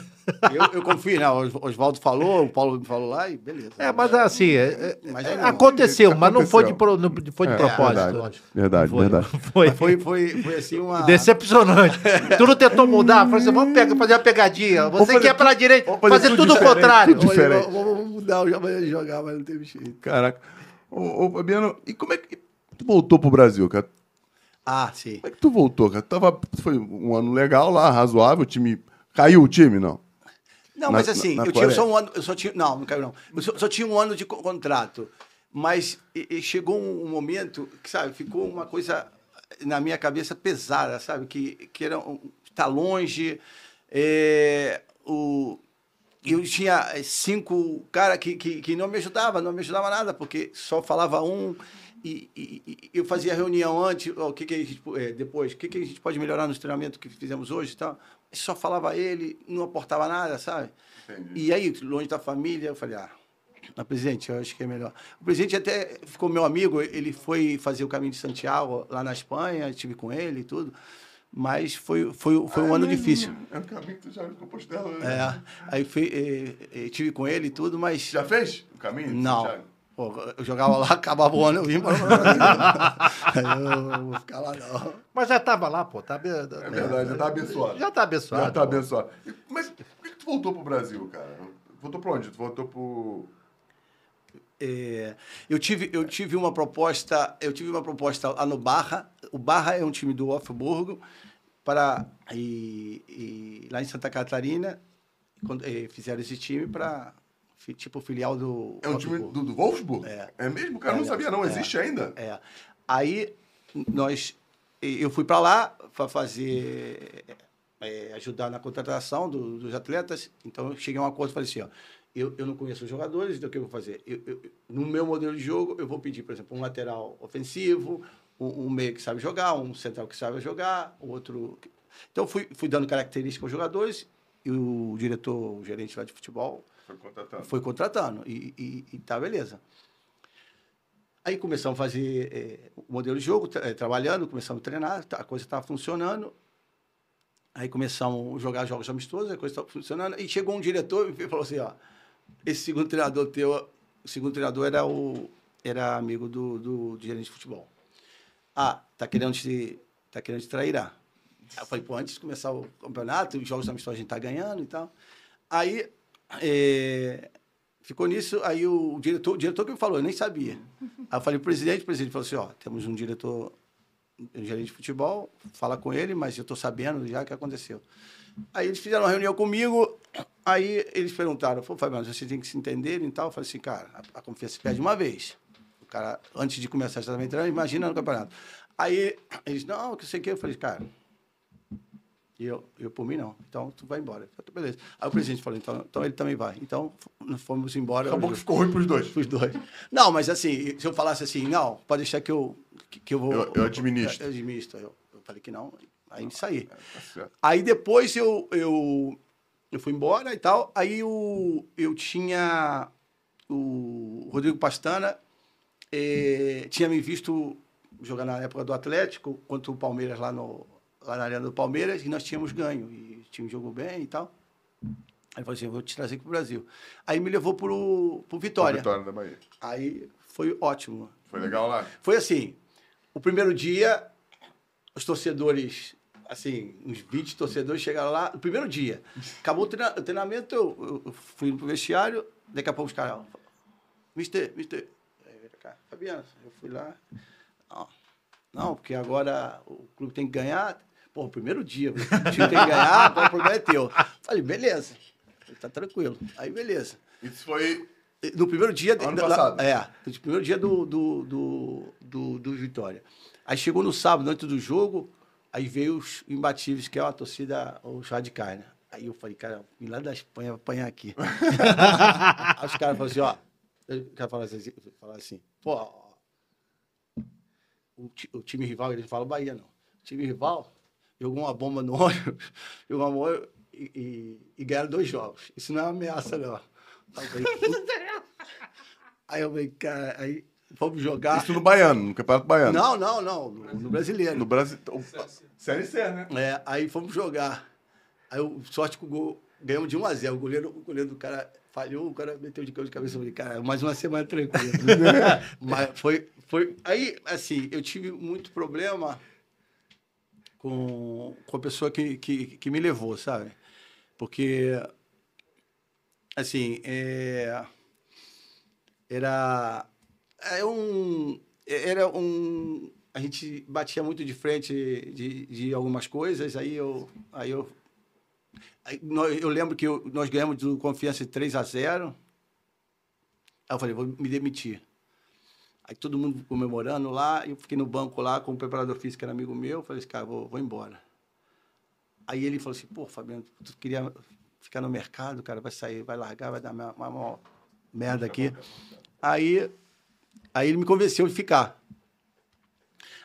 Eu, eu confio, né? O Oswaldo falou, o Paulo me falou lá e beleza. É, mas assim, é- é- Mas é- não, aconteceu, mas não foi de, aconteceu. pro- não foi de É, propósito. Verdade, verdade. Foi, verdade. foi. Foi, foi, foi assim uma. Decepcionante. tu não tentou mudar? Falou assim, vamos pegar, fazer uma pegadinha. Você fazer quer pra direita, fazer fazer, tudo tudo o contrário. tudo diferente. Vamos, mudar o maneira de jogar, mas não teve jeito. Caraca. Ô, ô, Fabiano, e como é que tu voltou pro Brasil, cara? Ah, sim. Como é que tu voltou, cara? Tava, foi um ano legal lá, razoável, o time... Caiu o time, não? Não, Na- mas assim, na- na eu tinha só um ano, eu só tinha, não, não caiu não. Eu só, só tinha um ano de co- contrato. Mas e- e chegou um, momento que, sabe, ficou uma coisa na minha cabeça pesada, sabe, que que era um, tá longe, é, o eu tinha eh, cinco cara que, que, que não me ajudava, não me ajudava nada, porque só falava um e, e- e eu fazia reunião antes, o que, que a gente, eh, depois, o que, que a gente pode melhorar no treinamento que fizemos hoje e tal. Só falava ele, não aportava nada, sabe? E aí, longe da família, eu falei, ah, mas, presidente, eu acho que é melhor. O presidente até ficou meu amigo, ele foi fazer o caminho de Santiago lá na Espanha, estive com ele e tudo, mas foi, foi, foi um ano difícil. É o caminho que tu já compostela, né? É, aí fui, eh, eh, tive com ele e tudo, mas. Já fez o caminho? Não. Santiago? Pô, eu jogava lá, acabava o ano, eu vim para Aí eu não vou ficar lá, não. Mas já tava lá, pô. Tá, É verdade, já tá abençoado. Já tá abençoado. Já tá abençoado. E, mas por que, que tu voltou pro Brasil, cara? Voltou pra onde? Tu voltou pro... É, eu tive eu tive uma proposta eu tive uma proposta lá no Barra o Barra é um time do Wolfsburgo para e, e lá em Santa Catarina quando, eh, fizeram esse time para tipo filial do É um time do, do Wolfsburg? É. mesmo? Cara, É, não sabia não. é. Existe ainda? É. Aí nós, eu fui para lá para fazer, é, ajudar na contratação do- dos atletas. Então eu cheguei a um acordo e falei assim, ó, eu, eu não conheço os jogadores, então o que eu vou fazer? Eu- eu- no meu modelo de jogo, eu vou pedir, por exemplo, um lateral ofensivo, um, um meio que sabe jogar, um central que sabe jogar, outro. Então fui, fui dando características aos jogadores e o diretor, o gerente lá de futebol, Foi contratado. foi contratando e, e, e tá beleza. Aí começamos a fazer eh, o modelo de jogo, tra- eh, trabalhando, começamos a treinar, tá- a coisa estava funcionando. Aí começamos a jogar jogos amistosos, a coisa estava funcionando. E chegou um diretor e falou assim: ó, esse segundo treinador teu, o segundo treinador era, o, era amigo do, do, do gerente de futebol. Ah, tá querendo te, tá querendo te trair. Aí eu falei, pô, antes de começar o campeonato, os jogos amistosos a gente tá ganhando e tal. Aí é, ficou nisso, aí o diretor, o diretor que me falou, eu nem sabia. Aí eu falei, presidente, o presidente falou assim, ó, temos um diretor, um gerente de futebol, fala com ele, mas eu estou sabendo já o que aconteceu. Aí eles fizeram uma reunião comigo, aí eles perguntaram, pô, Fabiano, você tem que se entender e tal. Eu falei assim, cara, a, a confiança se perde uma vez. cara, antes de começar estava entrando, imagina no campeonato. Aí eles, não, que sei o que. Eu falei, cara, e eu, eu por mim não. Então tu vai embora. Eu falei, beleza. Aí o presidente falou, então, então ele também vai. Então fomos embora. Acabou que ficou ruim pros dois. os dois. Não, mas assim, se eu falasse assim, não, pode deixar que eu, que, que eu vou. Eu- eu administro. Eu, administro. Eu, eu falei que não, aí saí. Tá certo. Aí depois eu, eu, eu fui embora e tal. Aí o, eu tinha. O Rodrigo Pastana eh, tinha me visto jogar na época do Atlético contra o Palmeiras lá, no, lá na Arena do Palmeiras e nós tínhamos ganho. E tinha um jogo bem e tal. Aí ele falou assim: vou te trazer aqui pro Brasil. Aí me levou pro, pro Vitória. Vitória da Bahia. Aí foi ótimo. Foi legal lá? Foi assim, o primeiro dia, os torcedores, assim, uns 20 torcedores chegaram lá, o primeiro dia. Acabou o, treina- o treinamento, eu, eu- fui pro vestiário, daqui a pouco os caras, mister, mister, Fabiano, eu fui lá, não, porque agora o clube tem que ganhar, pô, primeiro dia, o time tem que ganhar, o problema é teu. Falei, beleza, Falei, tá tranquilo, aí beleza. Isso foi. No primeiro dia. Ano da- passado. É, no primeiro dia do, do, do, do, do Vitória. Aí chegou no sábado, antes do jogo, aí veio os imbatíveis, que é a torcida, os radicais, né? Aí eu falei, cara, vim lá da Espanha pra apanhar aqui. aí os caras falaram assim, ó. O cara falou assim, falou assim pô, o, o time rival, eles falam Bahia, não. O time rival jogou uma bomba no ônibus, jogou uma bomba e, e, e ganharam dois jogos. Isso não é uma ameaça, não. Aí eu falei, "Puta." Aí eu falei, cara, aí vamos jogar. Isso no Baiano, no Campeonato Baiano. Não, não, não, no, no brasileiro. No Brasil. Série C, né? É, aí fomos jogar. Aí eu, sorte que o gol, ganhamos de 1 a 0 O goleiro, o goleiro do cara falhou, o cara meteu de campo de cabeça. Eu falei, cara, mais uma semana tranquila. Mas foi, foi. Aí, assim, eu tive muito problema com, com a pessoa que, que, que me levou, sabe? Porque, assim, é, era, é um, era um. A gente batia muito de frente de, de algumas coisas, aí eu. Aí eu, eu lembro que nós ganhamos do Confiança de 3 a 0 Aí eu falei, vou me demitir. Aí todo mundo comemorando lá, eu fiquei no banco lá com o preparador físico, que era amigo meu, falei assim, cara, vou, vou embora. Aí ele falou assim, pô, Fabiano, tu queria ficar no mercado, cara, vai sair, vai largar, vai dar uma, uma, uma merda aqui. Aí, aí ele me convenceu de ficar.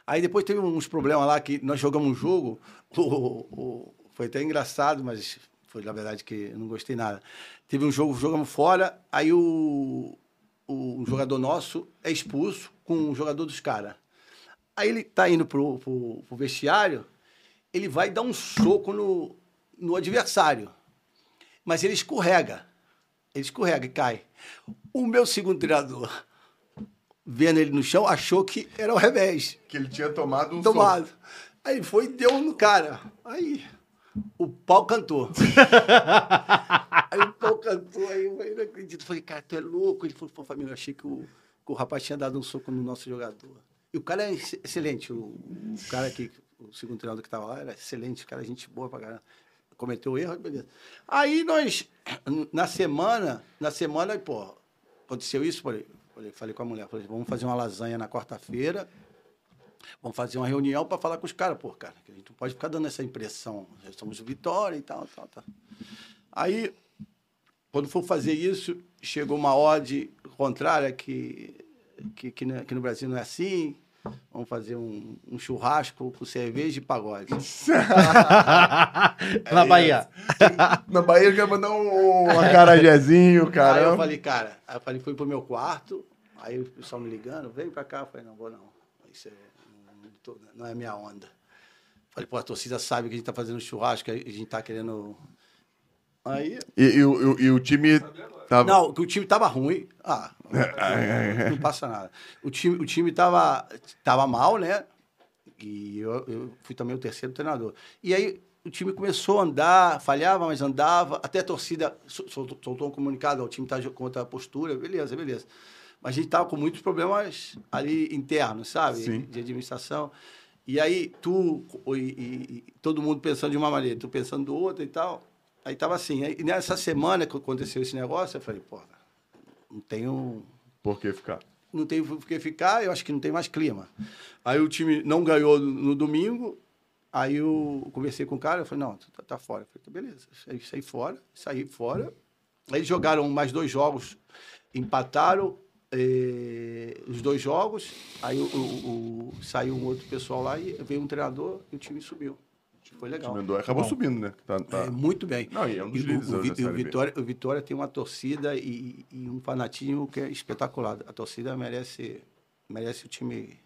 Aí depois teve uns problemas lá que nós jogamos um jogo, o- o- foi até engraçado, mas foi na verdade que eu não gostei nada. Teve um jogo, jogamos fora, aí o, o jogador nosso é expulso com o jogador dos caras. Aí ele tá indo pro, pro, pro vestiário, ele vai dar um soco no, no adversário. Mas ele escorrega. Ele escorrega e cai. O meu segundo treinador, vendo ele no chão, achou que era o revés Que ele tinha tomado um tomado. Aí ele foi e deu no cara. Aí o pau cantou. aí o pau cantou, aí eu não acredito. Falei, cara, tu é louco. Ele falou, pô, família, eu achei que o, que o rapaz tinha dado um soco no nosso jogador. E o cara é ex- excelente. O, o cara que, o segundo treinador que estava lá, era excelente, cara, gente boa pra caramba. Cometeu erro, beleza. Aí nós, na semana, na semana, pô, aconteceu isso, falei, falei, falei com a mulher, falei, vamos fazer uma lasanha na quarta-feira. Vamos fazer uma reunião para falar com os caras, pô, cara, que a gente não pode ficar dando essa impressão. Nós somos o Vitória e tal, tal, tal. Aí, quando for fazer isso, chegou uma ordem contrária que, que, que, no, que no Brasil não é assim. Vamos fazer um, um churrasco com cerveja e pagode. Na Bahia. Na Bahia ele quer mandar um, um acarajézinho, Aí cara. eu falei, cara, aí eu falei, fui pro meu quarto, aí o pessoal me ligando, vem pra cá. Eu falei, não vou não. Isso é, não, tô- não é minha onda. Falei, pô, a torcida sabe que a gente tá fazendo churrasco, a gente tá querendo. Aí. E, e o- e o time tava. Não, que o time tava ruim. Ah, não passa nada. O time, o time tava, tava mal, né? E eu, eu fui também o terceiro treinador. E aí o time começou a andar, falhava, mas andava. Até a torcida sol- soltou, soltou um comunicado, o time está com outra postura, beleza, beleza. Mas a gente tava com muitos problemas ali internos, sabe? Sim. De administração. E aí tu e, e- e todo mundo pensando de uma maneira, tu pensando do outro e tal. Aí tava assim. Aí, nessa semana que aconteceu esse negócio, eu falei, pô, não tenho Por que ficar? não tem por que ficar, eu acho que não tem mais clima. Aí o time não ganhou no, domingo, aí eu conversei com o cara, eu falei, não, tu tá, tá fora. Eu falei, tá, beleza, saí, saí fora, saí fora. Aí eles jogaram mais dois jogos, empataram eh, os dois jogos, aí o, o- o- saiu um outro pessoal lá e veio um treinador e o time subiu. Foi O legal. time do- acabou Bom. subindo, né? Tá, tá- É, muito bem. Não, e é um dos E o- o, o. Vitória, o Vitória tem uma torcida e, e um fanatismo que é espetacular. A torcida merece, merece o time,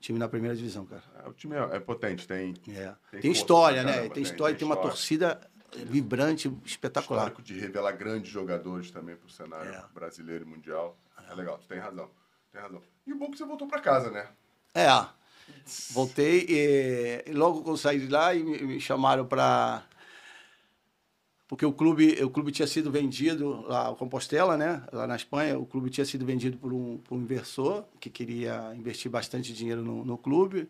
time na primeira divisão, cara. É, O time é, é potente, tem É. Tem Tem, história, né? caramba, tem tem- história, tem tem, uma história. torcida vibrante, espetacular. histórico de revelar grandes jogadores também pro cenário É. brasileiro e mundial. É legal, tu tem razão. Tem razão. E o bom é que você voltou pra casa, né? É. Voltei e, logo que eu saí de lá e me, chamaram para porque o clube, o clube tinha sido vendido lá, o Compostela, né? Lá na Espanha, o clube tinha sido vendido por um, por um inversor que queria investir bastante dinheiro no, no clube.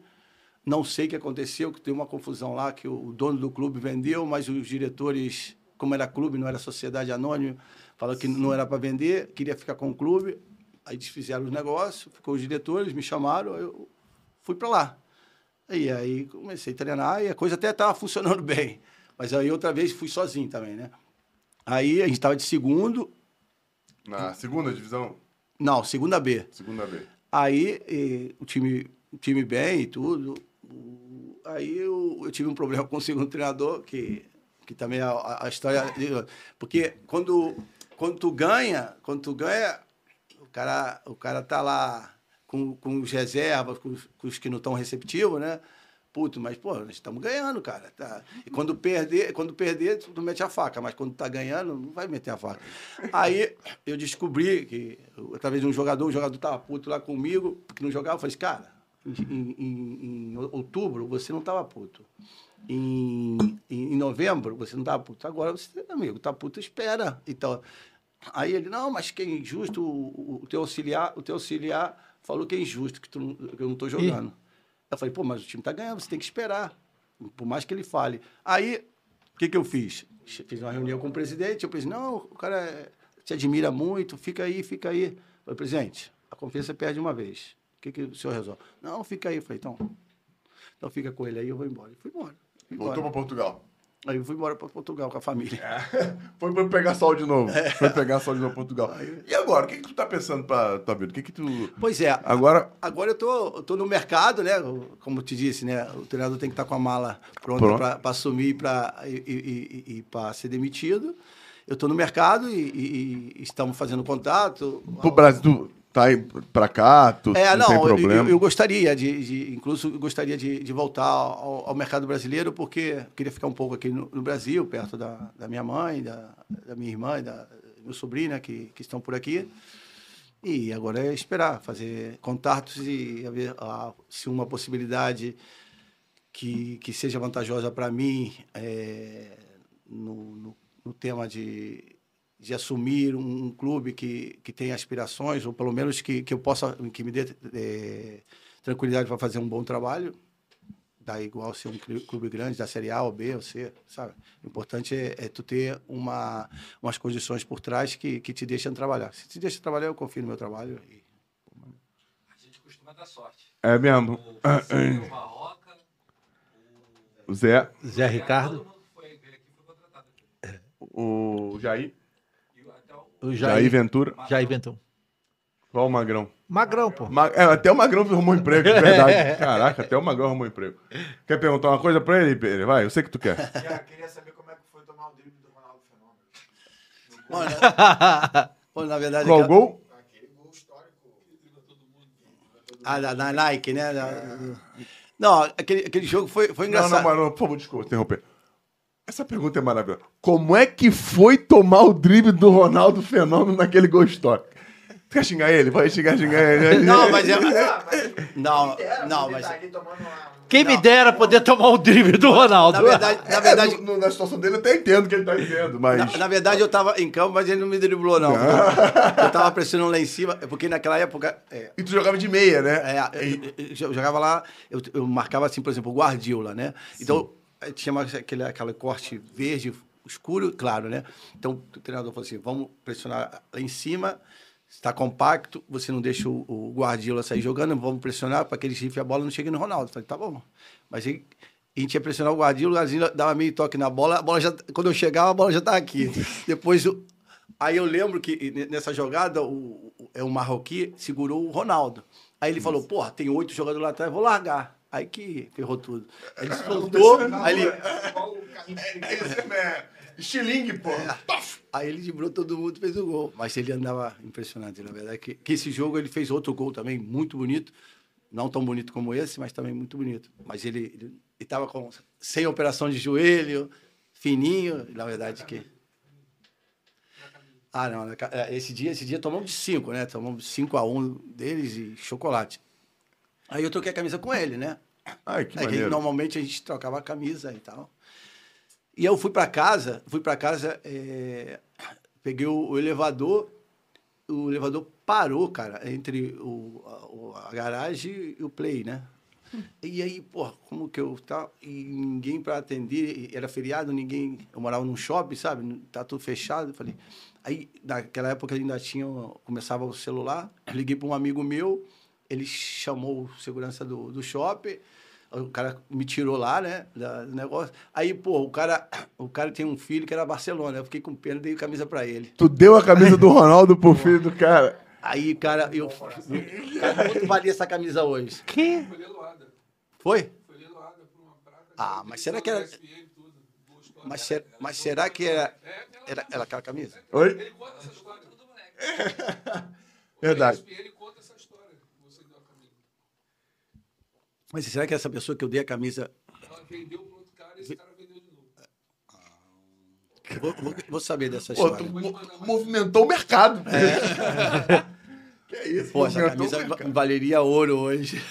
Não sei o que aconteceu, que deu uma confusão lá, que o, o dono do clube vendeu, mas os diretores, como era clube, não era sociedade anônima, falou que não era para vender, queria ficar com o clube. Aí desfizeram os negócios, ficou os diretores, me chamaram, eu fui para lá. E aí comecei a treinar e a coisa até estava funcionando bem. Mas aí outra vez fui sozinho também, né? Aí a gente estava de segundo, Na segunda divisão, não, segunda B. segunda B. Aí eh, o time, o time bem e tudo. O- Aí eu, eu tive um problema com o segundo treinador, que, que também a, a- a história. Porque quando, quando tu ganha, quando tu ganha, o cara, o cara tá lá com, com os reservas, com com os que não estão receptivos, né? Puto, mas, pô, nós estamos ganhando, cara. Tá? E quando perder, quando perder, tu mete a faca, mas quando tá ganhando, não vai meter a faca. Aí eu descobri que, através de um jogador, o jogador tava puto lá comigo, que não jogava, eu falei assim, cara, em, em- em outubro você não tava puto. Em, em, em novembro você não tava puto. Agora você, amigo, tá puto, espera. Então, aí ele, não, mas que é injusto, o, o- teu auxiliar, o teu auxiliar falou que é injusto, que, tu que eu não tô jogando. Eu falei, pô, mas o time tá ganhando, você tem que esperar. Por mais que ele fale. Aí, o que, que eu fiz? Fiz uma reunião com o presidente, eu pensei, não, o cara é- te admira muito, fica aí, fica aí. Eu falei, presidente, a confiança perde uma vez. O que, que o senhor resolve? Não, fica aí. Eu falei, então, então fica com ele aí, eu vou embora. E fui embora. Fui Voltou pra Portugal. Aí eu fui embora para Portugal com a família. Foi pra pegar sol de novo. É. Foi pegar sol de novo Portugal. E agora, o que, que tu tá pensando pra tua vida? O que, que tu. Pois é, Agora. Agora eu tô, eu tô no mercado, né? Como eu te disse, né? O treinador tem que estar com a mala pronta para assumir pra, e, e, e, para ser demitido. Eu estou no mercado e, e- e estamos fazendo contato. Pro Brasil, tu tá aí pra cá, tu É, não, não, tem eu, problema. eu- eu gostaria de, de- incluso eu gostaria de, de voltar ao, ao mercado brasileiro, porque eu queria ficar um pouco aqui no, no Brasil, perto da, da minha mãe, da, da minha irmã e da meu sobrinho, né, que, que estão por aqui. E agora é esperar, fazer contatos e ver ah, se uma possibilidade que, que seja vantajosa para mim é, no, no, no tema de, de assumir um, um clube que, que tem aspirações, ou pelo menos que, que eu possa, que me dê eh, tranquilidade para fazer um bom trabalho, dá igual ser um clu- clube grande da Série A ou B ou C, sabe? O importante é, é tu ter uma, umas condições por trás que, que te deixam trabalhar. Se te deixa trabalhar, eu confio no meu trabalho. E... A gente costuma dar sorte. É mesmo. O Francisco, o Barroca, O Zé, Zé Ricardo, o Jair, o Jair Jair, Ventura, Jair Ventura. qual o Magrão? Magrão, pô. Ma- é, até o Magrão arrumou emprego, de verdade. Caraca, até o Magrão arrumou emprego. Quer perguntar uma coisa pra ele, Pedro? Vai, eu sei que tu quer. Já queria saber como é que foi tomar o drible do Ronaldo Fenômeno. Olha, pô, na verdade, Qual gol? Aquele gol histórico. Ah, da, da Nike, né? Da- Não, aquele, aquele jogo foi, foi Não, não, engraçado. mano, por favor, desculpa interromper. Essa pergunta é maravilhosa. Como é que foi tomar o drible do Ronaldo Fenômeno naquele gol histórico? Tu quer xingar ele? Vai xingar, xingar ele. Não, mas é. Ah, mas Não, não, mas. tá Quem me dera poder tomar o drible do Ronaldo. Na verdade, na verdade, É, no- no- na situação dele eu até entendo o que ele tá dizendo, mas... Na, na verdade, eu tava em campo, mas ele não me driblou, não. Eu tava pressionando lá em cima, porque naquela época. É, E tu jogava de meia, né? é, eu, eu jogava lá, eu, eu marcava assim, por exemplo, o Guardiola, né? Então, eh, tinha aquele, aquele corte verde, escuro, claro, né? Então, o treinador falou assim: vamos pressionar lá em cima, está compacto, você não deixa o, o Guardiola sair jogando, vamos pressionar para que ele chifre a bola e não chegue no Ronaldo. Eu falei, tá bom. Mas aí, a gente ia pressionar o Guardiola, o Guardiola dava meio toque na bola, a bola já, quando eu chegava, a bola já estava aqui. Depois, aí eu lembro que ne- nessa jogada, o, o, é o Marroquí segurou o Ronaldo. Aí ele falou, porra, tem oito jogadores lá atrás, vou largar. Aí que ferrou tudo. Aí ele soltou, aí ele... É, estilingue, pô. Aí ele driblou todo mundo e fez o gol. Mas ele andava impressionante, na verdade. Que, que esse jogo ele fez outro gol também, muito bonito. Não tão bonito como esse, mas também muito bonito. Mas ele estava com sem operação de joelho, fininho, na verdade que. Ah, não. é, Esse dia, esse dia tomamos de cinco, né? Tomamos 5 a 1 um deles e chocolate. Aí eu troquei a camisa com ele, né? Ai, que É que maneiro. normalmente a gente trocava a camisa e tal. E eu fui para casa, fui para casa, é, peguei o, o elevador, o elevador parou, cara, entre o, a, a garagem e o play, né? E aí, pô, como que eu tá e ninguém para atender, era feriado, ninguém, eu morava num shopping, sabe? Tá tudo fechado, eu falei. Aí, naquela época ainda tinha, começava o celular, liguei para um amigo meu, ele chamou o segurança do, do shopping, o cara me tirou lá, né, da- do negócio. Aí, pô, o cara, o cara tem um filho que era Barcelona, eu fiquei com pena, dei camisa para ele. Tu deu a camisa do Ronaldo pro filho do cara. Aí, cara, eu. Cara, quanto valia essa camisa hoje? Que? Foi leiloada. Foi? Foi leiloada por uma prata. Ah, mas será que era-. Mas, ser- mas será que era, era, era aquela camisa? Oi? Ele conta essa história. Verdade essa história. que Você deu a camisa. Mas será que essa pessoa que eu dei a camisa. Ela vendeu para outro cara e esse cara vendeu de novo. Vou, vou- vou saber dessa Pô, história. tu mo- movimentou o mercado. que é isso, Pô, essa camisa valeria ouro hoje.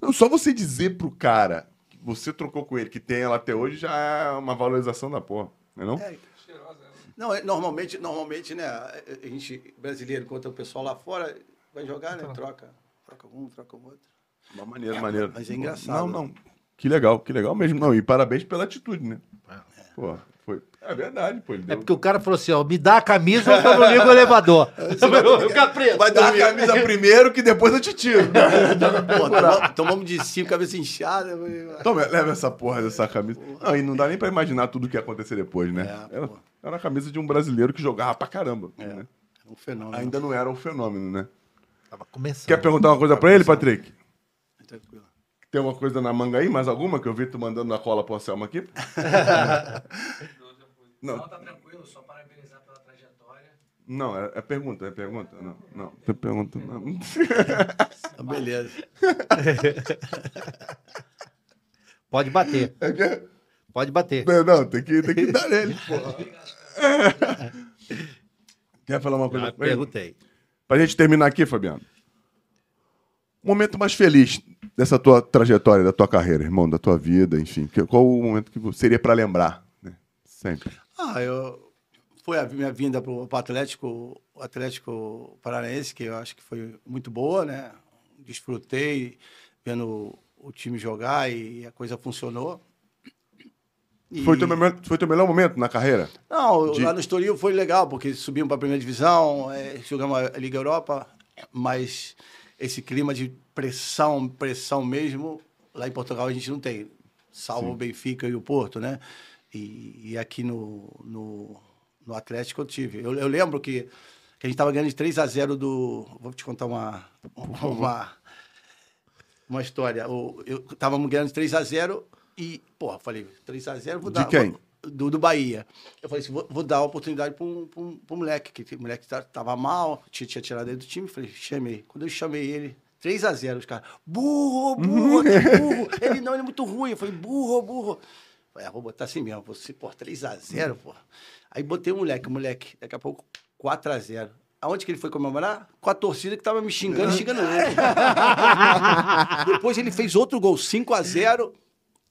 Não, só você dizer pro cara que você trocou com ele, que tem ela até hoje, já é uma valorização da porra. Não é não? É, Cheirosa ela. Não, é- normalmente, normalmente, né? A gente, brasileiro, enquanto o pessoal lá fora vai jogar, né? Troca. Troca um, troca o outro. Uma maneira, maneiro. mas é engraçado. Não, não. Que legal, que legal mesmo. Não, e parabéns pela atitude, né? Pô, foi. É verdade, pô. Ele É deu... porque o cara falou assim, ó, me dá a camisa ou eu não ligo o elevador. Fica preso. Vai dar a camisa primeiro que depois eu te tiro. Pô, tomamos, de cinco, cabeça inchada. Toma, leva essa porra dessa camisa. Não, e não dá nem pra imaginar tudo o que ia acontecer depois, né? É, era, era a camisa de um brasileiro que jogava pra caramba. É, né? um fenômeno. Ainda não era um fenômeno, né? Tava começando. Quer perguntar uma coisa pra ele, Patrick? Tranquilo. Tem uma coisa na manga aí? Mais alguma que eu vi tu mandando na cola pro Anselmo aqui? Não, Não, tá tranquilo, só parabenizar pela trajetória. não, é, é pergunta, é pergunta. Não, não, tem pergunta. Não. Então, beleza. Pode bater, É que- pode bater. Não, não, tem que, tem que dar nele, porra. Quer falar uma coisa Já perguntei. Pra gente terminar aqui, Fabiano. Momento mais feliz dessa tua trajetória, da tua carreira, irmão, da tua vida, enfim. Qual o momento que seria pra lembrar? Né? Sempre. Ah, eu foi a minha vinda para o Atlético, Atlético Paranaense, que eu acho que foi muito boa, né? Desfrutei vendo o time jogar e a coisa funcionou. E- Foi, teu melhor, foi teu melhor momento na carreira? Não, de- lá no Estoril foi legal, porque subimos para a primeira divisão, é, jogamos a Liga Europa, mas esse clima de pressão, pressão mesmo, lá em Portugal a gente não tem, salvo o Benfica e o Porto, né? E, e aqui no, no, no Atlético eu tive. Eu, eu lembro que, que a gente estava ganhando de 3 a 0 do. Vou te contar uma, uma, uma história. Eu estávamos ganhando de 3 a 0 e, porra, falei, 3 a 0 vou De dar. quem? vou- do, do Bahia. Eu falei assim, vou, vou dar a oportunidade para um, pra um, pra um moleque, que o moleque tá- tava mal, tinha, tinha tirado ele do time, falei, chamei. Quando eu chamei ele, 3 a 0 os caras, burro, burro, burro. ele não, ele é muito ruim. Eu falei, burro, burro. Falei, ah, vou botar assim mesmo, você, pô, 3 a 0 pô. Aí botei o moleque, o moleque, daqui a pouco, 4 a 0 Aonde que ele foi comemorar? Com a torcida que tava me xingando e xingando ele. Depois ele fez outro gol, 5 a 0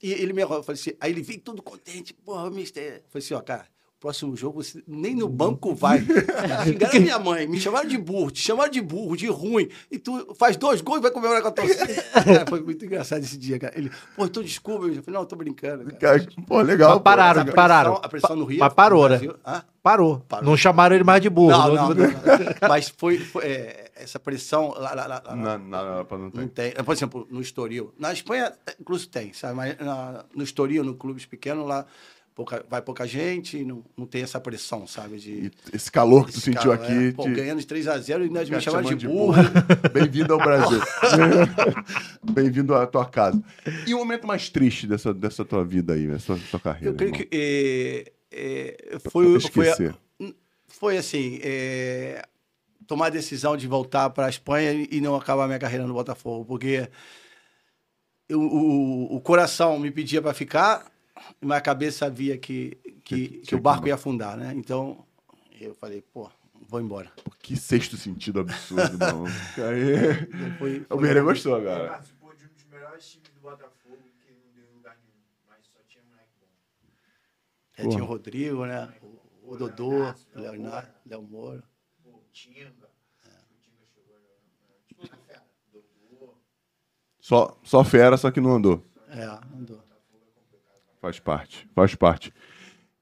e ele me eu falei assim, aí ele veio todo contente, porra, mister. Eu falei assim, ó, cara, próximo jogo você nem no banco vai. Xingaram a minha mãe, me chamaram de burro, te chamaram de burro, de ruim. E tu faz dois gols e vai comemorar com a torcida. Cara, foi muito engraçado esse dia, cara. Ele, pô, então desculpa. Eu falei, não, eu tô brincando. Cara. Pô, legal. Mas pô. pararam, pressão- pararam. A pressão no Rio. Mas parou, né? Hã? Parou. Parou. Não chamaram ele mais de burro. Não, Não- não, não, não. Mas foi, foi, é, essa pressão lá, lá, lá, lá- Não, não, não, pra não tem. Por exemplo, no Estoril. Na Espanha, é, inclusive tem, sabe? Mas na- no Estoril, no clubes pequenos, lá pouca- vai pouca gente e não, não tem essa pressão, sabe? De, E esse calor que tu sentiu cara, aqui. é, pô, te- ganhando de 3x0 e ainda Cara, me chamaram de de burro. Bem-vindo ao Brasil. Bem-vindo à tua casa. E o momento mais triste dessa, dessa tua vida aí, dessa tua carreira? Eu creio irmão? que é, é, foi, foi, foi assim, é, tomar a decisão de voltar para a Espanha e não acabar minha carreira no Botafogo, porque eu- o, o coração me pedia para ficar, mas a cabeça via que, que, Tinha que o que barco ia afundar, né? Então eu falei, pô, vou embora. Pô, que sexto sentido absurdo, mano. Aí... Foi, O foi- Berê gostou, Ele cara. participou de um dos melhores times do Botafogo, que não deu lugar nenhum, mas só tinha moleque bom. é, tinha o Rodrigo, né? O, o Dodô, o Leonardo, Léo Moura. Tinga, o Tinga chegou, né? tipo, fera. Só, só fera, só que não andou. É, andou. Faz parte, faz parte.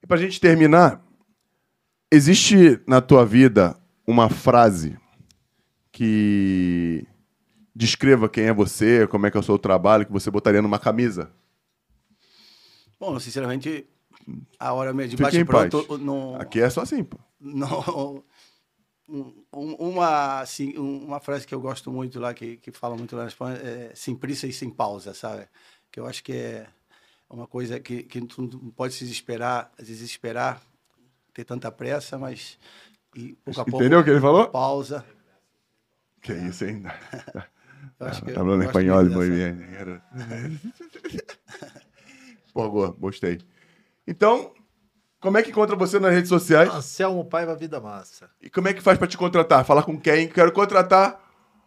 E pra gente terminar, existe na tua vida uma frase que descreva quem é você, como é que é o seu trabalho, que você botaria numa camisa? Bom, sinceramente, a hora mesmo de Fique bate pronto, não, Aqui é só assim, pô. não um- um- uma assim, um- uma frase que eu gosto muito lá que, que fala muito lá na Espanha é sem pressa e sem pausa, sabe? Que eu acho que é uma coisa que, que tu não pode se desesperar, às vezes esperar, ter tanta pressa, mas e pouco a pouco Entendeu o que ele falou? pausa. Que isso ainda. Eu acho que eu Hablando gosto espanhol muito bien. garoto. Pô, gostei. Então, como é que encontra você nas redes sociais? Anselmo Paiva Vida Massa. E como é que faz pra te contratar? Falar com quem? Quero contratar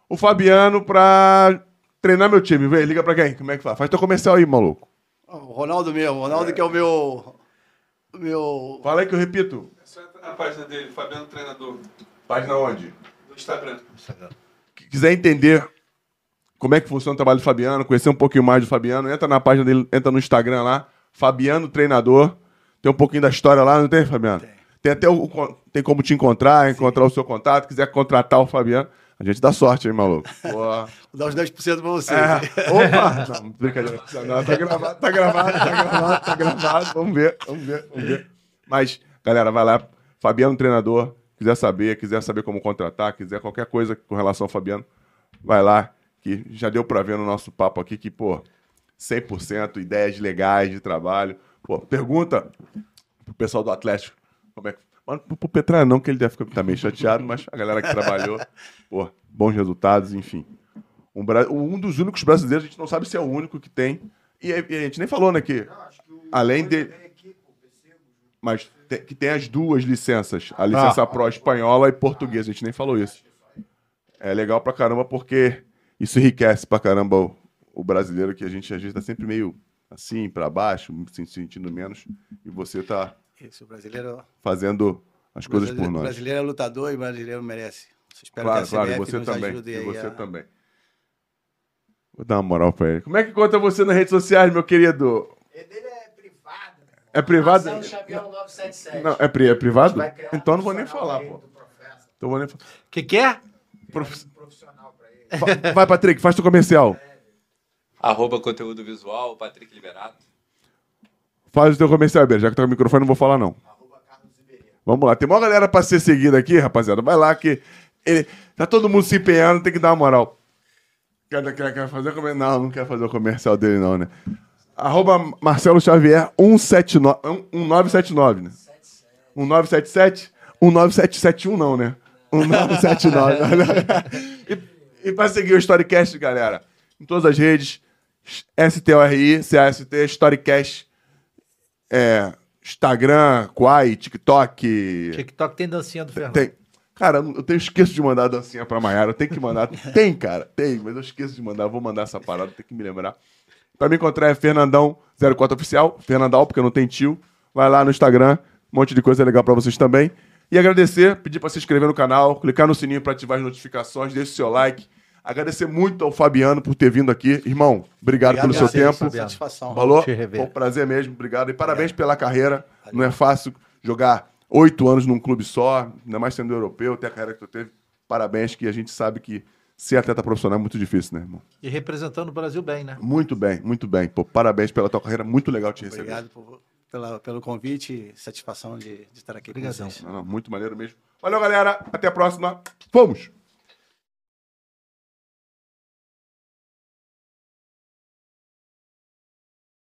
o Fabiano pra treinar meu time. Vem, liga pra quem? Como é que faz? Faz teu comercial aí, maluco. O Ronaldo mesmo, o Ronaldo que é o meu meu Fala aí que eu repito. É só entrar na página dele, Fabiano Treinador, Página onde? do Instagram. Que quiser entender como é que funciona o trabalho do Fabiano, conhecer um pouquinho mais do Fabiano, entra na página dele, entra no Instagram lá, Fabiano Treinador. Tem um pouquinho da história lá, não tem, Fabiano? Tem. Tem até o, tem como te encontrar, encontrar o seu contato, quiser contratar o Fabiano. A gente dá sorte, hein, maluco? Boa. vou dar os 10% para vocês. É. Opa! Não, brincadeira. Não, tá gravado, tá gravado, tá gravado, tá gravado. Vamos ver, vamos ver, vamos ver. Mas, galera, vai lá. Fabiano Treinador, quiser saber, quiser saber como contratar, quiser qualquer coisa com relação ao Fabiano, vai lá, que já deu pra ver no nosso papo aqui que, pô, 100% ideias legais de trabalho. Pô, pergunta pro pessoal do Atlético como é que. Mano, pro, pro Petralha não, que ele deve ficar tá meio chateado, mas a galera que trabalhou, pô, bons resultados, enfim. Um, um dos únicos brasileiros, a gente não sabe se é o único que tem. E, a e a gente nem falou, né, que além de. Mas te- que tem as duas licenças, a licença Pro espanhola e portuguesa, a gente nem falou isso. É legal pra caramba porque isso enriquece pra caramba o, o brasileiro, que a gente às vezes tá sempre meio assim, pra baixo, se sentindo menos, e você tá o brasileiro, fazendo as coisas por nós. brasileiro é lutador e brasileiro merece. Espero Claro, que a claro, e CBF você nos também. ajude E você a- também. Vou dar uma moral pra ele. Como é que conta você nas redes sociais, meu querido? Ele dele é privado? É privado? Marcelo Xavier 977. Não, é, pri- é privado? Criar um Então não vou nem falar, pô. Então vou nem falar. O que, que é? Prof- profissional pra ele. Vai, Patrick, faz teu comercial. Arroba conteúdo visual, Patrick Liberato. Faz o teu comercial, Beira. Já que tá com o microfone, não vou falar, não. Vamos lá. Tem uma galera pra ser seguida aqui, rapaziada. Vai lá que ele... tá todo mundo se empenhando, tem que dar uma moral. Quer, quer, quer fazer comercial? Não, não quer fazer o comercial dele, não, né? Arroba Marcelo Xavier 179, um- 1979, né? 1977? 19771 não, né? 1979. e, e pra seguir o Storycast, galera, em todas as redes, S-T-O-R-I, C-A-S-T, Storycast, é, Instagram, Quai, TikTok. TikTok tem dancinha do Fernando. Tem. Cara, eu tenho, esqueço de mandar a dancinha pra Mayara. Eu tenho que mandar. Tem, cara, tem, mas eu esqueço de mandar. Eu vou mandar essa parada, tem que me lembrar. Pra me encontrar é Fernandão04 Oficial, Fernandão, porque não tem tio. Vai lá no Instagram, Um monte de coisa legal pra vocês também. E agradecer, pedir pra se inscrever no canal, clicar no sininho pra ativar as notificações, deixe o seu like. Agradecer muito ao Fabiano por ter vindo aqui. Irmão, obrigado, pelo seu tempo. Fabiano. Satisfação. Falou? te rever. Foi um prazer mesmo, obrigado. E parabéns pela carreira. Não é fácil jogar oito anos num clube só, ainda mais sendo europeu, ter a carreira que tu teve. Parabéns, que a gente sabe que ser atleta profissional é muito difícil, né, irmão? E representando o Brasil bem, né? Muito bem, muito bem. Pô, parabéns pela tua carreira, muito legal te receber. Obrigado por- pela, pelo convite e satisfação de, de estar aqui Obrigadão. vocês. Não, não, muito maneiro mesmo. Valeu, galera. Até a próxima. Fomos!